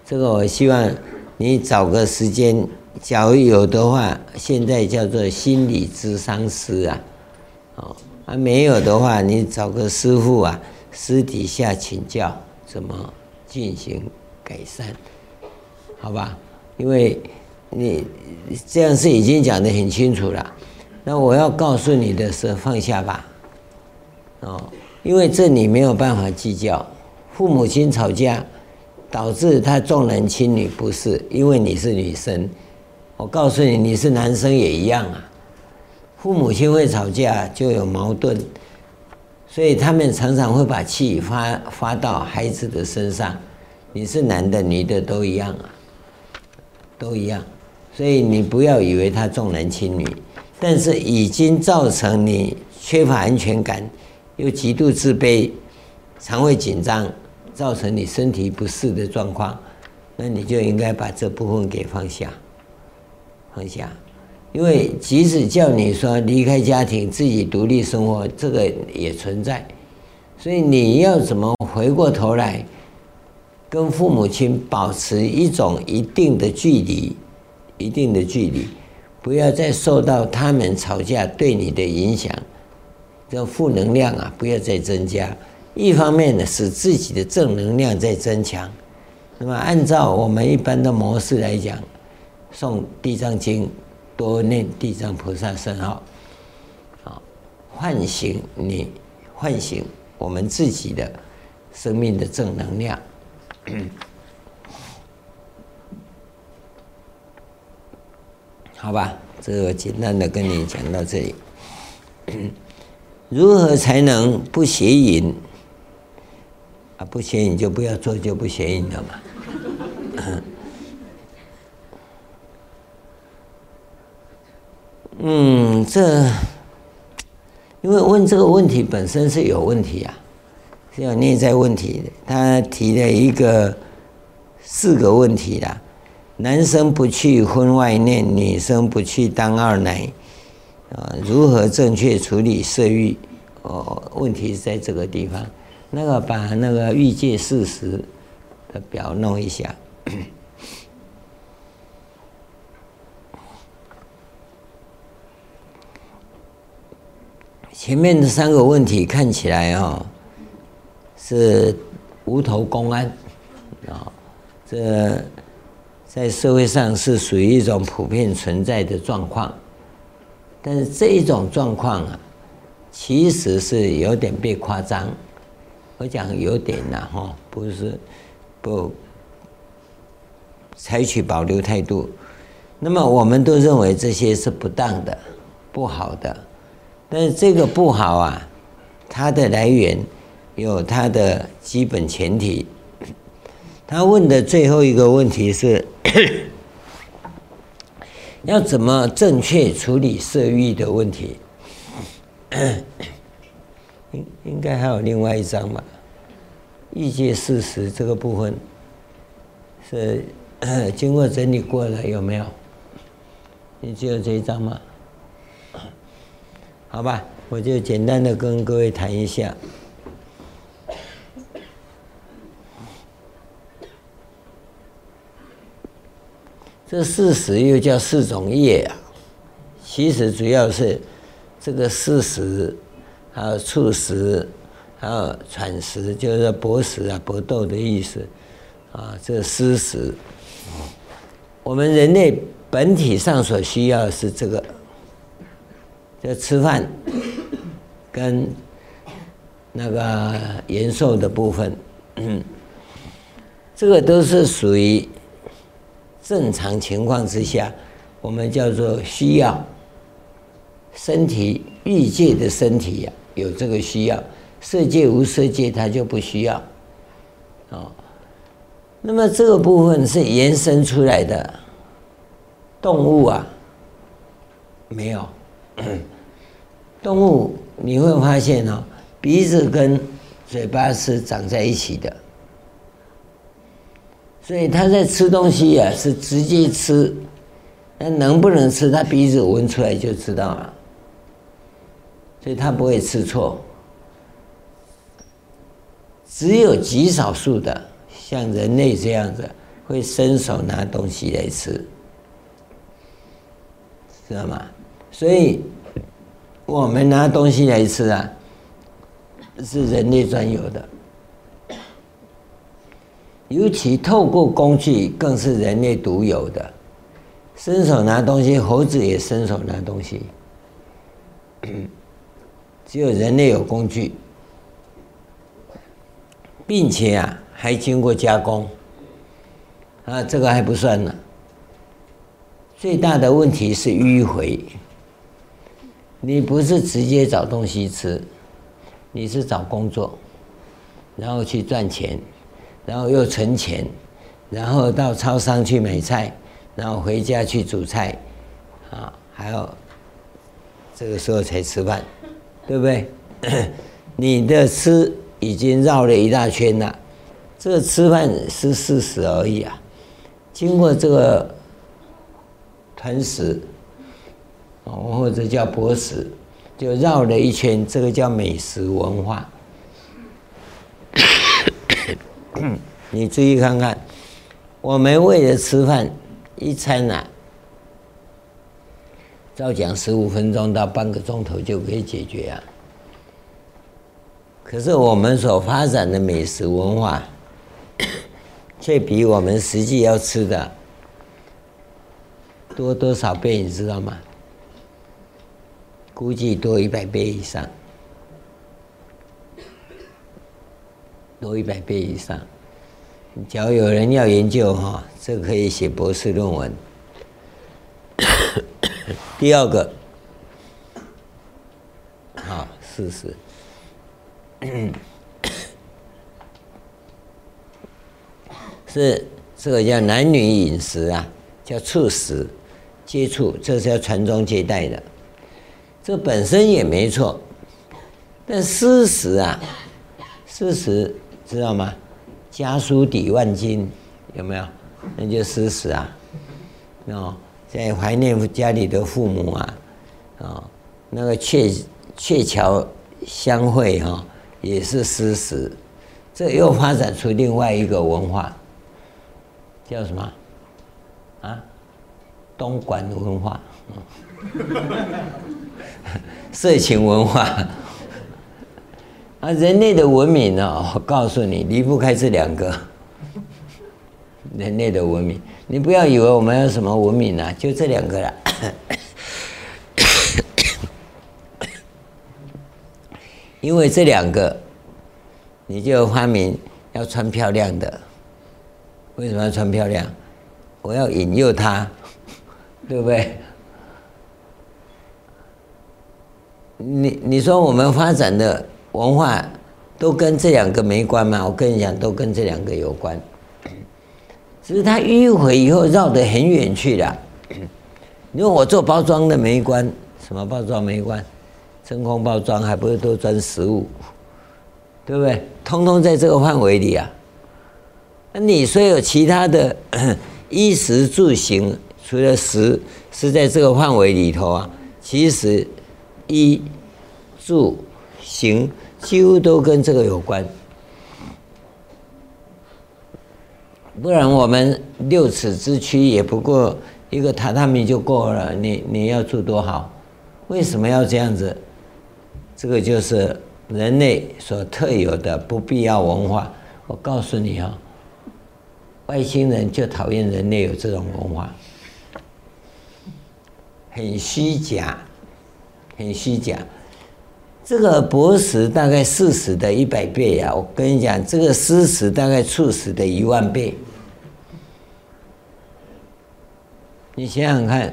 Speaker 1: 这个我希望你找个时间，假如有的话，现在叫做心理咨商师啊。哦，啊没有的话，你找个师傅啊，私底下请教怎么进行改善，好吧？因为。你这样是已经讲得很清楚了，那我要告诉你的是放下吧，哦，因为这你没有办法计较。父母亲吵架导致他重男轻女，不是因为你是女生。我告诉你，你是男生也一样啊。父母亲会吵架就有矛盾，所以他们常常会把气发发到孩子的身上。你是男的女的都一样啊，都一样。所以你不要以为他重男轻女，但是已经造成你缺乏安全感，又极度自卑，肠胃紧张，造成你身体不适的状况，那你就应该把这部分给放下，放下。因为即使叫你说离开家庭，自己独立生活，这个也存在。所以你要怎么回过头来，跟父母亲保持一种一定的距离。一定的距离，不要再受到他们吵架对你的影响，这负能量啊，不要再增加。一方面呢，使自己的正能量在增强。那么，按照我们一般的模式来讲，诵地藏经，多念地藏菩萨圣号，啊，唤醒你，唤醒我们自己的生命的正能量。好吧，这个简单的跟你讲到这里。如何才能不邪淫？啊，不邪淫就不要做，就不邪淫了嘛。嗯，这因为问这个问题本身是有问题啊，是有内在问题的。他提了一个四个问题啦。男生不去婚外恋，女生不去当二奶，啊，如何正确处理色欲？哦，问题是在这个地方。那个把那个欲界事实的表弄一下。前面的三个问题看起来啊，是无头公安啊。这在社会上是属于一种普遍存在的状况，但是这一种状况啊，其实是有点被夸张。我讲有点呐，哈，不是不采取保留态度。那么我们都认为这些是不当的、不好的，但是这个不好啊，它的来源有它的基本前提。他问的最后一个问题是：要怎么正确处理色欲的问题？应 应该还有另外一章吧？欲界事实这个部分是 经过整理过了，有没有？你只有这一章吗？好吧，我就简单的跟各位谈一下。这四识又叫四种业啊，其实主要是这个四识，还有触识，还有喘食，就是搏食啊，搏斗的意思啊。这思识，我们人类本体上所需要的是这个，就吃饭跟那个延寿的部分，这个都是属于。正常情况之下，我们叫做需要身体欲界的身体呀，有这个需要；色界无色界，它就不需要。哦，那么这个部分是延伸出来的。动物啊，没有。动物你会发现哦，鼻子跟嘴巴是长在一起的。所以他在吃东西呀，是直接吃，那能不能吃，他鼻子闻出来就知道了。所以他不会吃错。只有极少数的，像人类这样子，会伸手拿东西来吃，知道吗？所以我们拿东西来吃啊，是人类专有的。尤其透过工具，更是人类独有的。伸手拿东西，猴子也伸手拿东西。只有人类有工具，并且啊，还经过加工。啊，这个还不算呢。最大的问题是迂回。你不是直接找东西吃，你是找工作，然后去赚钱。然后又存钱，然后到超商去买菜，然后回家去煮菜，啊，还有这个时候才吃饭，对不对？你的吃已经绕了一大圈了，这个吃饭是事实而已啊。经过这个团食，哦或者叫博食，就绕了一圈，这个叫美食文化。你注意看看，我们为了吃饭，一餐啊，照讲十五分钟到半个钟头就可以解决啊。可是我们所发展的美食文化，却比我们实际要吃的多多少倍，你知道吗？估计多一百倍以上，多一百倍以上。假如有人要研究哈，这可以写博士论文。第二个，好，事实 是这个叫男女饮食啊，叫触食接触，这是要传宗接代的，这本身也没错。但事实啊，事实知道吗？家书抵万金，有没有？那就事实啊！哦，在怀念家里的父母啊，啊，那个鹊鹊桥相会哈，也是事实。这又发展出另外一个文化，叫什么？啊？东莞文化，色情文化。啊，人类的文明呢？我告诉你，离不开这两个。人类的文明。你不要以为我们有什么文明啊，就这两个了。因为这两个，你就发明要穿漂亮的。为什么要穿漂亮？我要引诱他，对不对？你你说我们发展的文化都跟这两个没关吗？我跟你讲，都跟这两个有关。只是他迂回以后绕得很远去了。你说我做包装的没关，什么包装没关？真空包装还不是都装食物，对不对？通通在这个范围里啊。那你说有其他的 衣食住行，除了食是在这个范围里头啊，其实。衣、住、行，几乎都跟这个有关。不然我们六尺之躯也不过一个榻榻米就够了。你你要住多好？为什么要这样子？这个就是人类所特有的不必要文化。我告诉你啊，外星人就讨厌人类有这种文化，很虚假。很虚假，这个博识大概四十的一百倍呀！我跟你讲，这个事实大概猝死的一万倍。你想想看，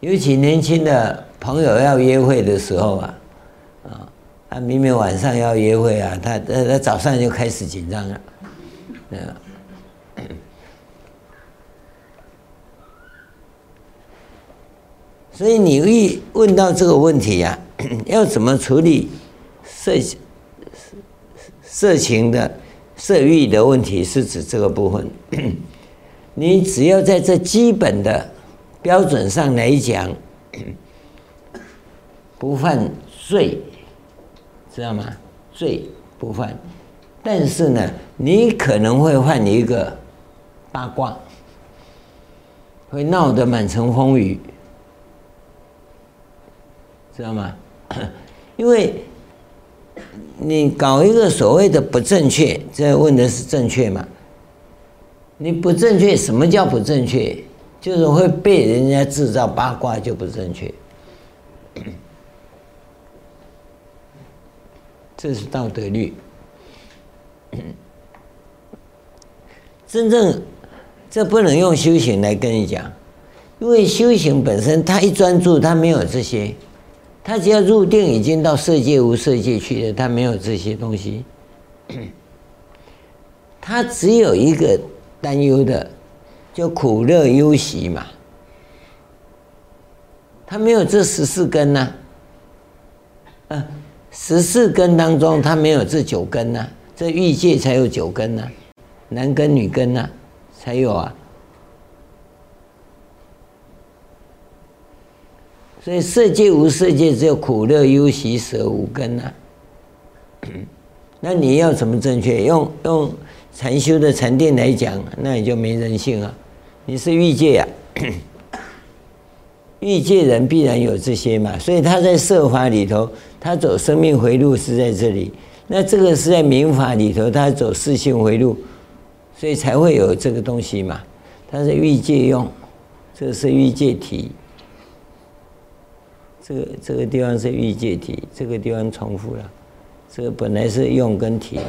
Speaker 1: 尤其年轻的朋友要约会的时候啊，啊，他明明晚上要约会啊，他他他早上就开始紧张了，对吧？所以你一问到这个问题呀、要怎么处理色色情的色欲的问题，是指这个部分。你只要在这基本的标准上来讲，不犯罪，知道吗？罪不犯，但是呢，你可能会犯一个八卦，会闹得满城风雨。知道吗？因为你搞一个所谓的不正确，这问的是正确吗？你不正确，什么叫不正确？就是会被人家制造八卦就不正确。这是道德律。真正这不能用修行来跟你讲，因为修行本身，他一专注，他没有这些。他只要入定，已经到色界无色界去了，他没有这些东西。他只有一个担忧的，叫苦乐忧喜嘛。他没有这十四根呐，啊，十四根当中他没有这九根呐，这欲界才有九根呐，男根女根呐，才有啊。所以色界无色界，只有苦乐忧喜舍五根呐、那你要怎么正确？用用禅修的禅定来讲，那你就没人性啊！你是欲界啊，欲界人必然有这些嘛。所以他在色法里头，他走生命回路是在这里；那这个是在民法里头，他走四性回路，所以才会有这个东西嘛。他是欲界用，这是欲界体。这个这个地方是欲界体，这个地方重复了。这个本来是用跟体嘛，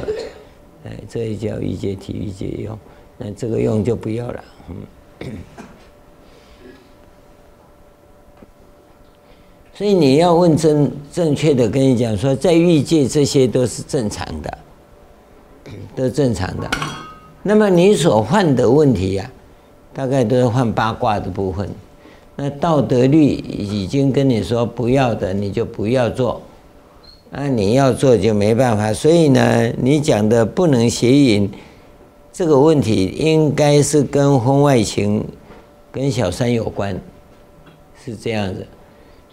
Speaker 1: 哎，这也叫欲界体、欲界用，那这个用就不要了。嗯。所以你要问正正确的跟你讲说，在欲界这些都是正常的，都正常的。那么你所犯的问题呀、啊，大概都是犯八卦的部分。那道德律已经跟你说不要的，你就不要做；那你要做就没办法。所以呢，你讲的不能邪淫这个问题，应该是跟婚外情、跟小三有关，是这样子。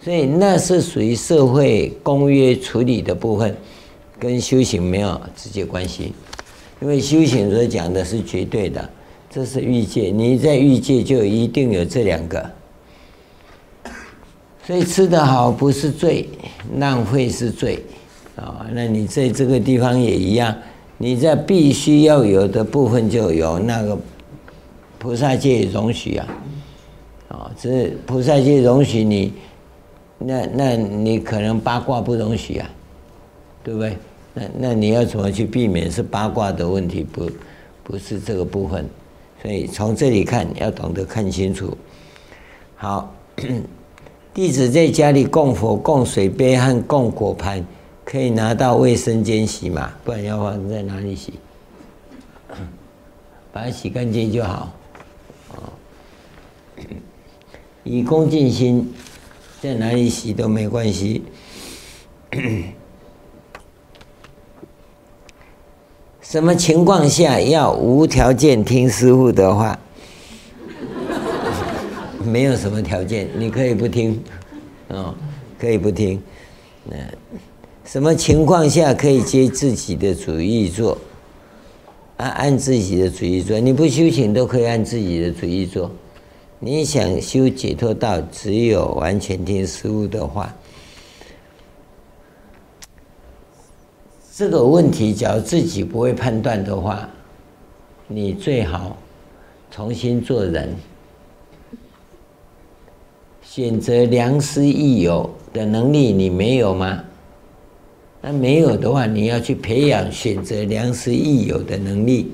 Speaker 1: 所以那是属于社会公约处理的部分，跟修行没有直接关系。因为修行所讲的是绝对的，这是欲界，你在欲界就一定有这两个。所以吃得好不是罪，浪费是罪，啊，那你在这个地方也一样，你在必须要有的部分就有，那个菩萨界容许啊，啊，只是菩萨界容许你，那那你可能八卦不容许啊，对不对？那那你要怎么去避免是八卦的问题？不，不是这个部分，所以从这里看要懂得看清楚。好，弟子在家里供佛、供水杯和供果盘，可以拿到卫生间洗嘛？不然要放在哪里洗？把它洗干净就好。以恭敬心，在哪里洗都没关系。什么情况下要无条件听师傅的话？没有什么条件，你可以不听，哦，可以不听。那什么情况下可以接自己的主意做？按按自己的主意做，你不修行都可以按自己的主意做。你想修解脱道，只有完全听师父的话。这个问题，假如自己不会判断的话，你最好重新做人，选择良师益友的能力，你没有吗？那没有的话，你要去培养选择良师益友的能力。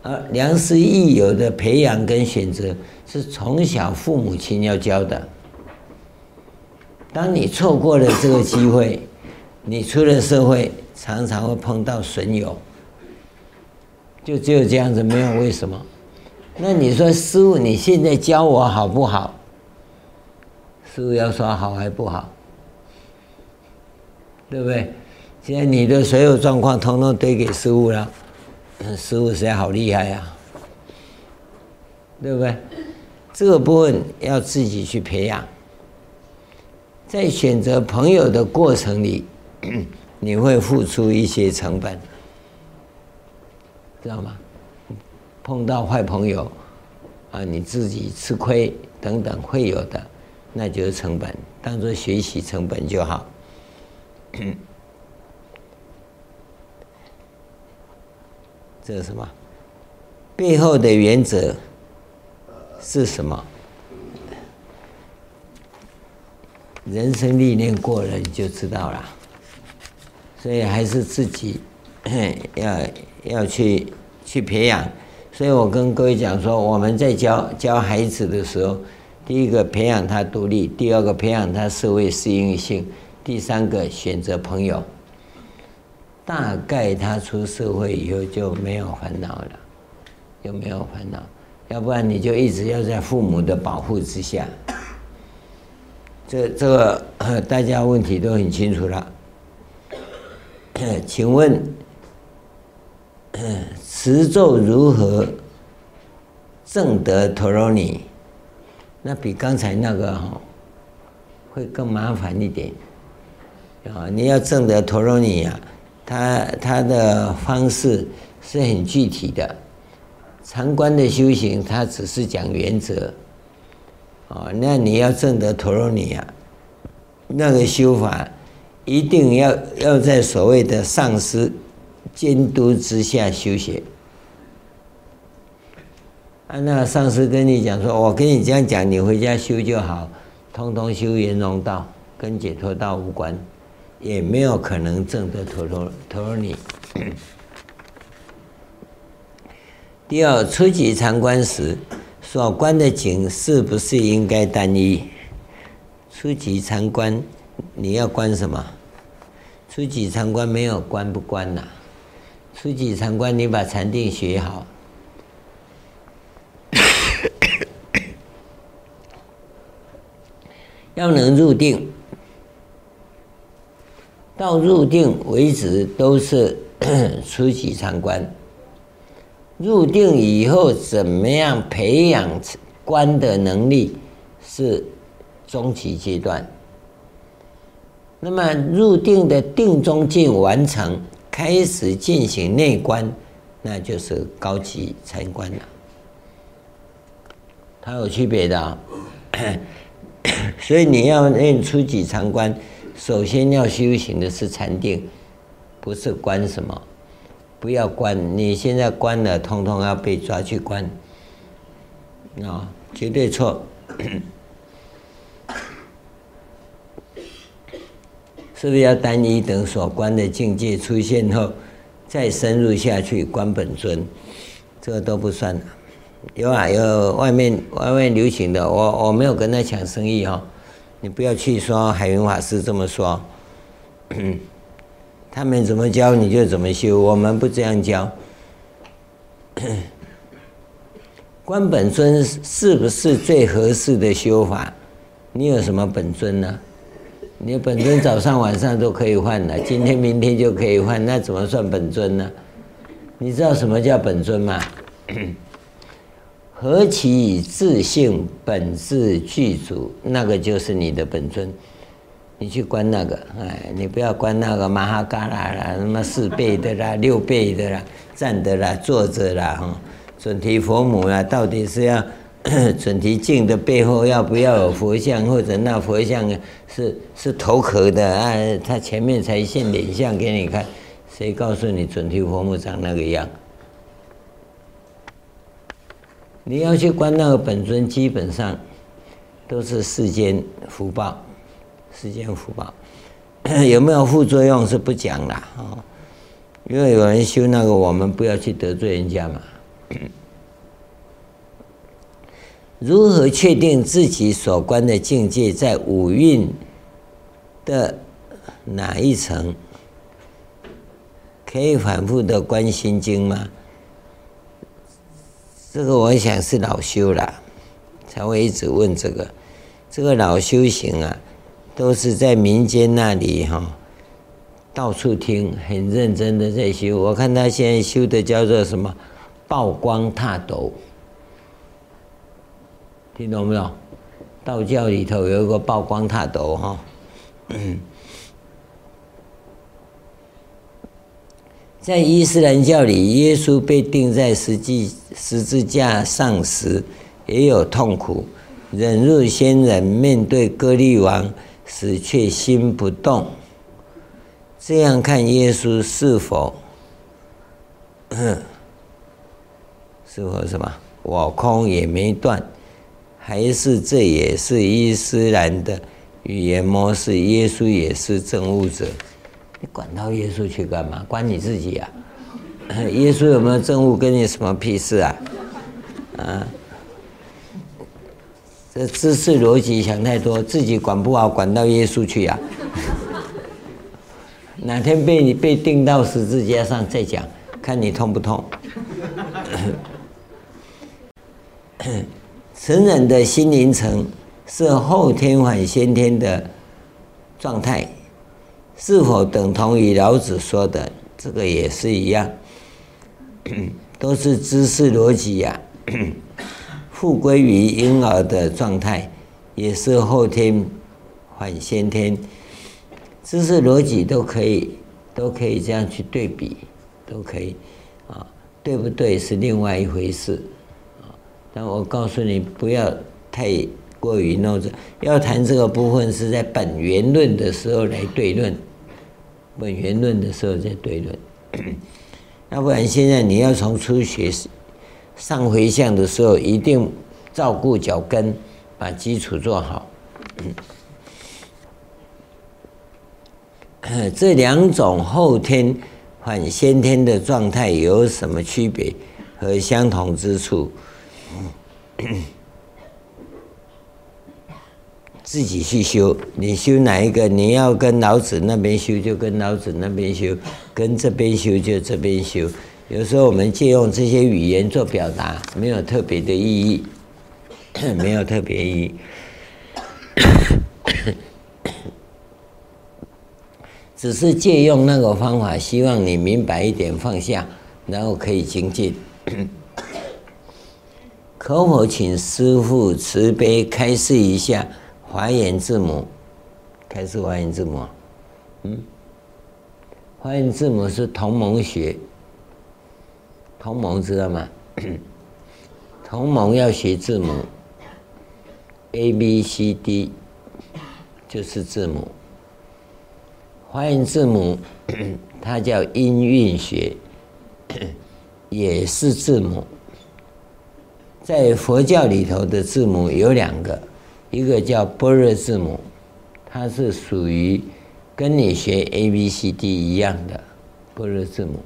Speaker 1: 而良师益友的培养跟选择，是从小父母亲要教的。当你错过了这个机会，你出了社会，常常会碰到损友，就只有这样子，没有为什么。那你说师傅，你现在教我好不好？师父要说好还不好，对不对？现在你的所有状况统统堆给师父了，师父实在好厉害呀，对不对？这个部分要自己去培养，在选择朋友的过程里。你会付出一些成本，知道吗？碰到坏朋友，啊，你自己吃亏等等会有的，那就是成本，当做学习成本就好。这是什么？背后的原则是什么？人生历练过了，你就知道了。所以还是自己 要要去去培养。所以我跟各位讲说，我们在教教孩子的时候，第一个培养他独立，第二个培养他社会适应性，第三个选择朋友。大概他出社会以后就没有烦恼了，就没有烦恼。要不然你就一直要在父母的保护之下。这这个大家问题都很清楚了。请问，持咒如何正得陀罗尼？那比刚才那个哈会更麻烦一点啊！你要证得陀罗尼啊，他他的方式是很具体的。常观的修行，他只是讲原则啊。那你要证得陀罗尼啊，那个修法。一定要要在所谓的上师监督之下修行。啊，那上师跟你讲说：“我跟你这样讲，你回家修就好，通通修圆融道，跟解脱道无关，也没有可能证得陀罗陀罗尼。”第二，初级禅观时所观的景是不是应该单一？初级禅观。你要观什么？初级禅观没有观不观呐、初级禅观，你把禅定学好，要能入定，到入定为止都是 初级参观。入定以后怎么样培养观的能力，是中级阶段。那么入定的定中境完成，开始进行内观，那就是高级参观了。它有区别的啊，所以你要练初级禅观，首先要修行的是禅定，不是观什么。不要关。你现在关了，通通要被抓去关，啊、绝对错。是不是要单一等所观的境界出现后，再深入下去观本尊？这都不算。有啊，有外面外面流行的，我我没有跟他抢生意哈。你不要去说海云法师这么说，他们怎么教你就怎么修，我们不这样教。观本尊是不是最合适的修法？你有什么本尊呢？你本尊早上晚上都可以换的，今天明天就可以换，那怎么算本尊呢？你知道什么叫本尊吗？何其自性本自具足，那个就是你的本尊。你去观那个，哎，你不要观那个玛哈嘎拉啦，什么四倍的啦、六倍的啦、站的啦、坐着啦，哈，准提佛母啦，到底是要 准提镜的背后要不要有佛像，或者那佛像是是头壳的啊？他前面才现脸相给你看，谁告诉你准提佛母长那个样？你要去观那个本尊，基本上都是世间福报，世间福报 有没有副作用是不讲了哦，因为有人修那个，我们不要去得罪人家嘛。如何确定自己所观的境界在五蕴的哪一层？可以反复的观心经吗？这个我想是老修了，才会一直问这个。这个老修行啊，都是在民间那里哈，到处听，很认真的在修。我看他现在修的叫做什么“曝光踏斗”，听懂没有？道教里头有一个曝光踏斗哈。在伊斯兰教里，耶稣被钉在十字十字架上时，也有痛苦，忍辱仙人面对割利王时却心不动。这样看耶稣是否，是否什么？我空也没断，还是这也是伊斯兰的语言模式？耶稣也是证悟者。你管到耶稣去干嘛？管你自己啊！耶稣有没有政务，跟你什么屁事啊？啊！这知识逻辑想太多，自己管不好，管到耶稣去啊！哪天被你被钉到十字架上再讲，看你痛不痛？成人的心灵层是后天反先天的状态。是否等同于老子说的这个也是一样，都是知识逻辑呀。复归于婴儿的状态，也是后天反先天，知识逻辑都可以，都可以这样去对比，都可以啊，对不对是另外一回事啊。但我告诉你，不要太过于弄这，要谈这个部分是在本源论的时候来对论。本源论的时候再对论，要不然现在你要从初学上回向的时候，一定照顾脚跟，把基础做好。这两种后天还先天的状态有什么区别和相同之处？自己去修，你修哪一个？你要跟老子那边修，就跟老子那边修；跟这边修，就这边修。有时候我们借用这些语言做表达，没有特别的意义，没有特别意义，只是借用那个方法，希望你明白一点，放下，然后可以精进。可否请师父慈悲开示一下？华严字母，开始华严字母，嗯，华严字母是同盟学，同盟知道吗？同盟要学字母，A B C D，就是字母。华严字母，它叫音韵学，也是字母。在佛教里头的字母有两个，一个叫波若字母，它是属于跟你学 A B C D 一样的波若字母。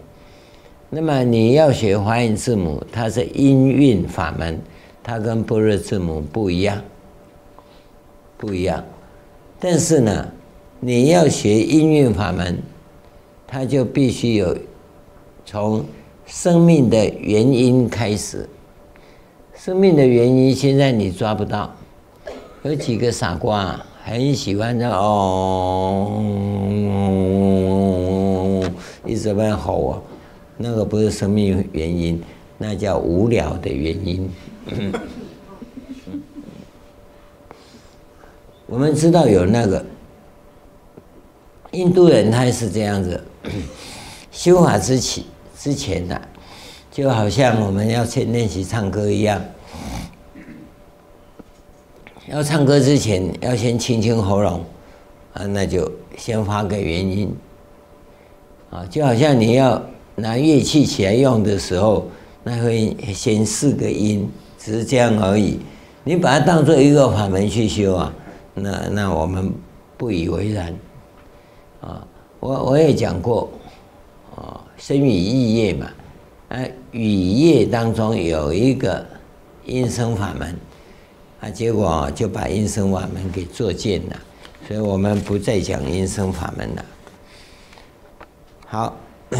Speaker 1: 那么你要学华严字母，它是音韵法门，它跟波若字母不一样，不一样。但是呢，你要学音韵法门，它就必须有从生命的原因开始。生命的原因现在你抓不到，有几个傻瓜很喜欢这哦，一直在那吼啊。那个不是生命原因，那叫无聊的原因。我们知道有那个印度人，他是这样子，修法之起之前的，就好像我们要先练习唱歌一样，要唱歌之前要先清清喉咙，啊，那就先发个原音，啊，就好像你要。拿乐器起来用的时候，那会先试个音，只是这样而已。你把它当做一个法门去修啊，那那我们不以为然。啊，我我也讲过，啊，身语意业嘛，啊，语业当中有一个音声法门，啊，结果就把音声法门给作践了，所以我们不再讲音声法门了。好。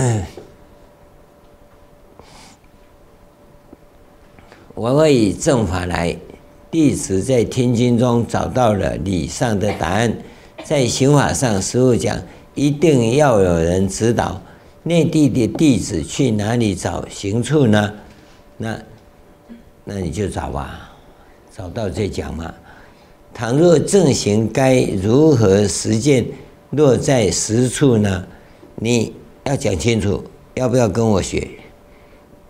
Speaker 1: 我会以正法来，弟子在听经中找到了理上的答案，在行法上，师父讲一定要有人指导。内地的弟子去哪里找行处呢？那，那你就找吧，找到再讲嘛。倘若正行该如何实践？落在实处呢？你要讲清楚，要不要跟我学？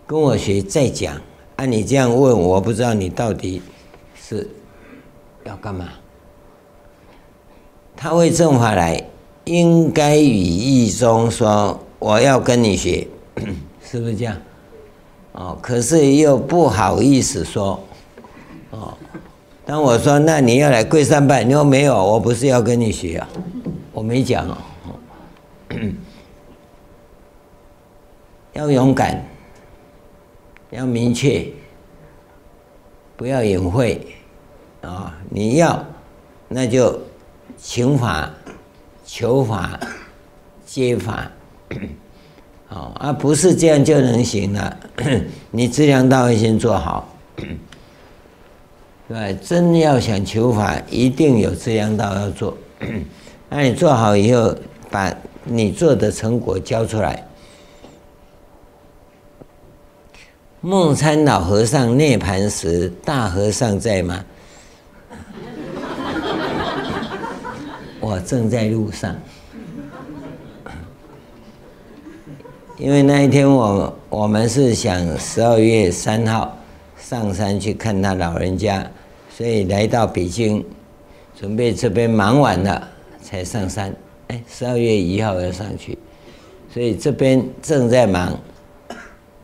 Speaker 1: 跟我学再讲。按、你这样问，我不知道你到底是要干嘛。他会正法来，应该语意中说我要跟你学，是不是这样？哦，可是又不好意思说。当我说那你要来跪三拜，你说没有，我不是要跟你学啊，我没讲哦。要勇敢。要明确，不要隐晦啊！你要，那就请法、求法、接法，啊，而不是这样就能行了。你资粮道要先做好，对？真要想求法，一定有这样道要做。那你做好以后，把你做的成果交出来。梦参老和尚涅槃时，大和尚在吗？我正在路上，因为那一天我我们是想十二月三号上山去看他老人家，所以来到北京，准备这边忙完了才上山。哎，十二月一号要上去，所以这边正在忙。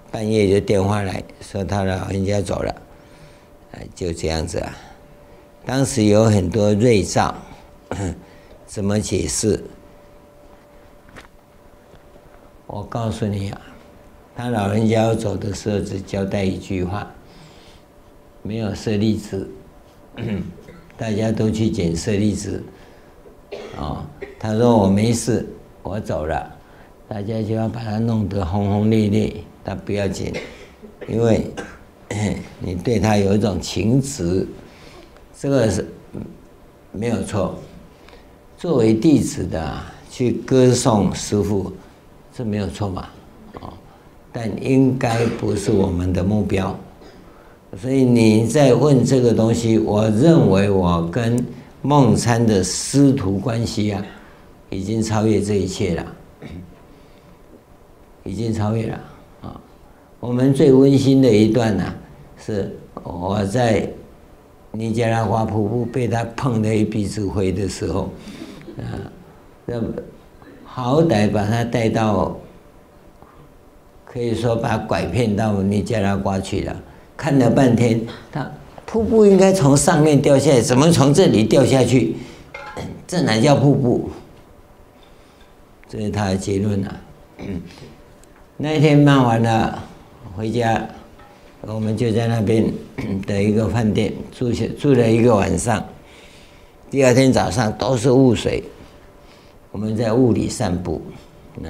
Speaker 1: 半夜就电话来说他老人家走了，哎就这样子啊。当时有很多瑞兆，怎么解释？我告诉你啊，他老人家要走的时候只交代一句话，没有舍利子，大家都去捡舍利子。哦，他说我没事，我走了，大家就要把他弄得轰轰烈烈。他不要紧，因为 你对他有一种情执，这个是没有错。作为弟子的去歌颂师父，这没有错吧？哦，但应该不是我们的目标。所以你在问这个东西，我认为我跟梦参的师徒关系啊，已经超越这一切了，已经超越了啊。我们最温馨的一段呢、是我在尼加拉瓜瀑布被他碰的一鼻子灰的时候，啊，那么好歹把他带到可以说把拐骗到尼加拉瓜去了。看了半天，他瀑布应该从上面掉下来，怎么从这里掉下去？这哪叫瀑布？这是他的结论啊。那一天骂完了，回家，我们就在那边 的一个饭店住下住了一个晚上。第二天早上都是雾水，我们在雾里散步，那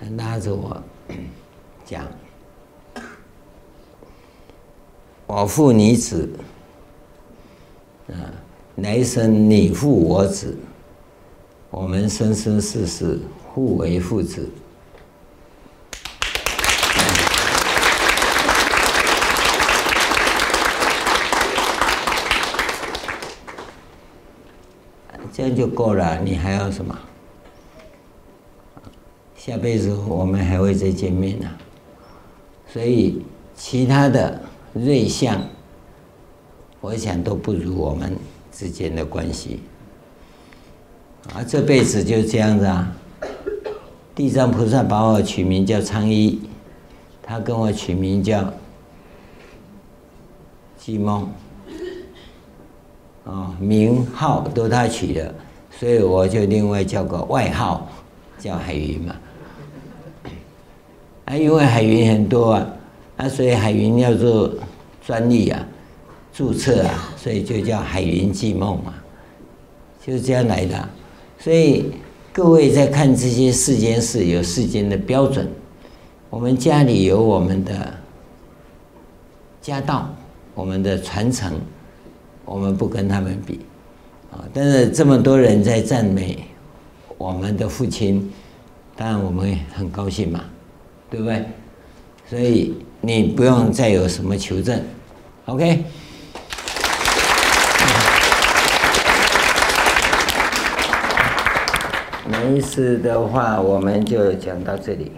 Speaker 1: 他拉着我讲。我负你子，啊，来生你负我子，我们生生世世互为父子。这样就够了，你还要什么？下辈子我们还会再见面呢，所以其他的。瑞相，我想都不如我们之间的关系。啊，这辈子就这样子啊。地藏菩萨把我取名叫昌一，他跟我取名叫季梦。啊，名号都他取的，所以我就另外叫个外号，叫海云嘛。啊，因为海云很多啊。啊，所以海云要做专利啊，注册啊，所以就叫海云季梦嘛，就是这样来的。所以各位在看这些世间事，有世间的标准。我们家里有我们的家道，我们的传承，我们不跟他们比啊。但是这么多人在赞美我们的父亲，当然我们很高兴嘛，对不对？所以。你不用再有什么求证，OK？没事的话，我们就讲到这里。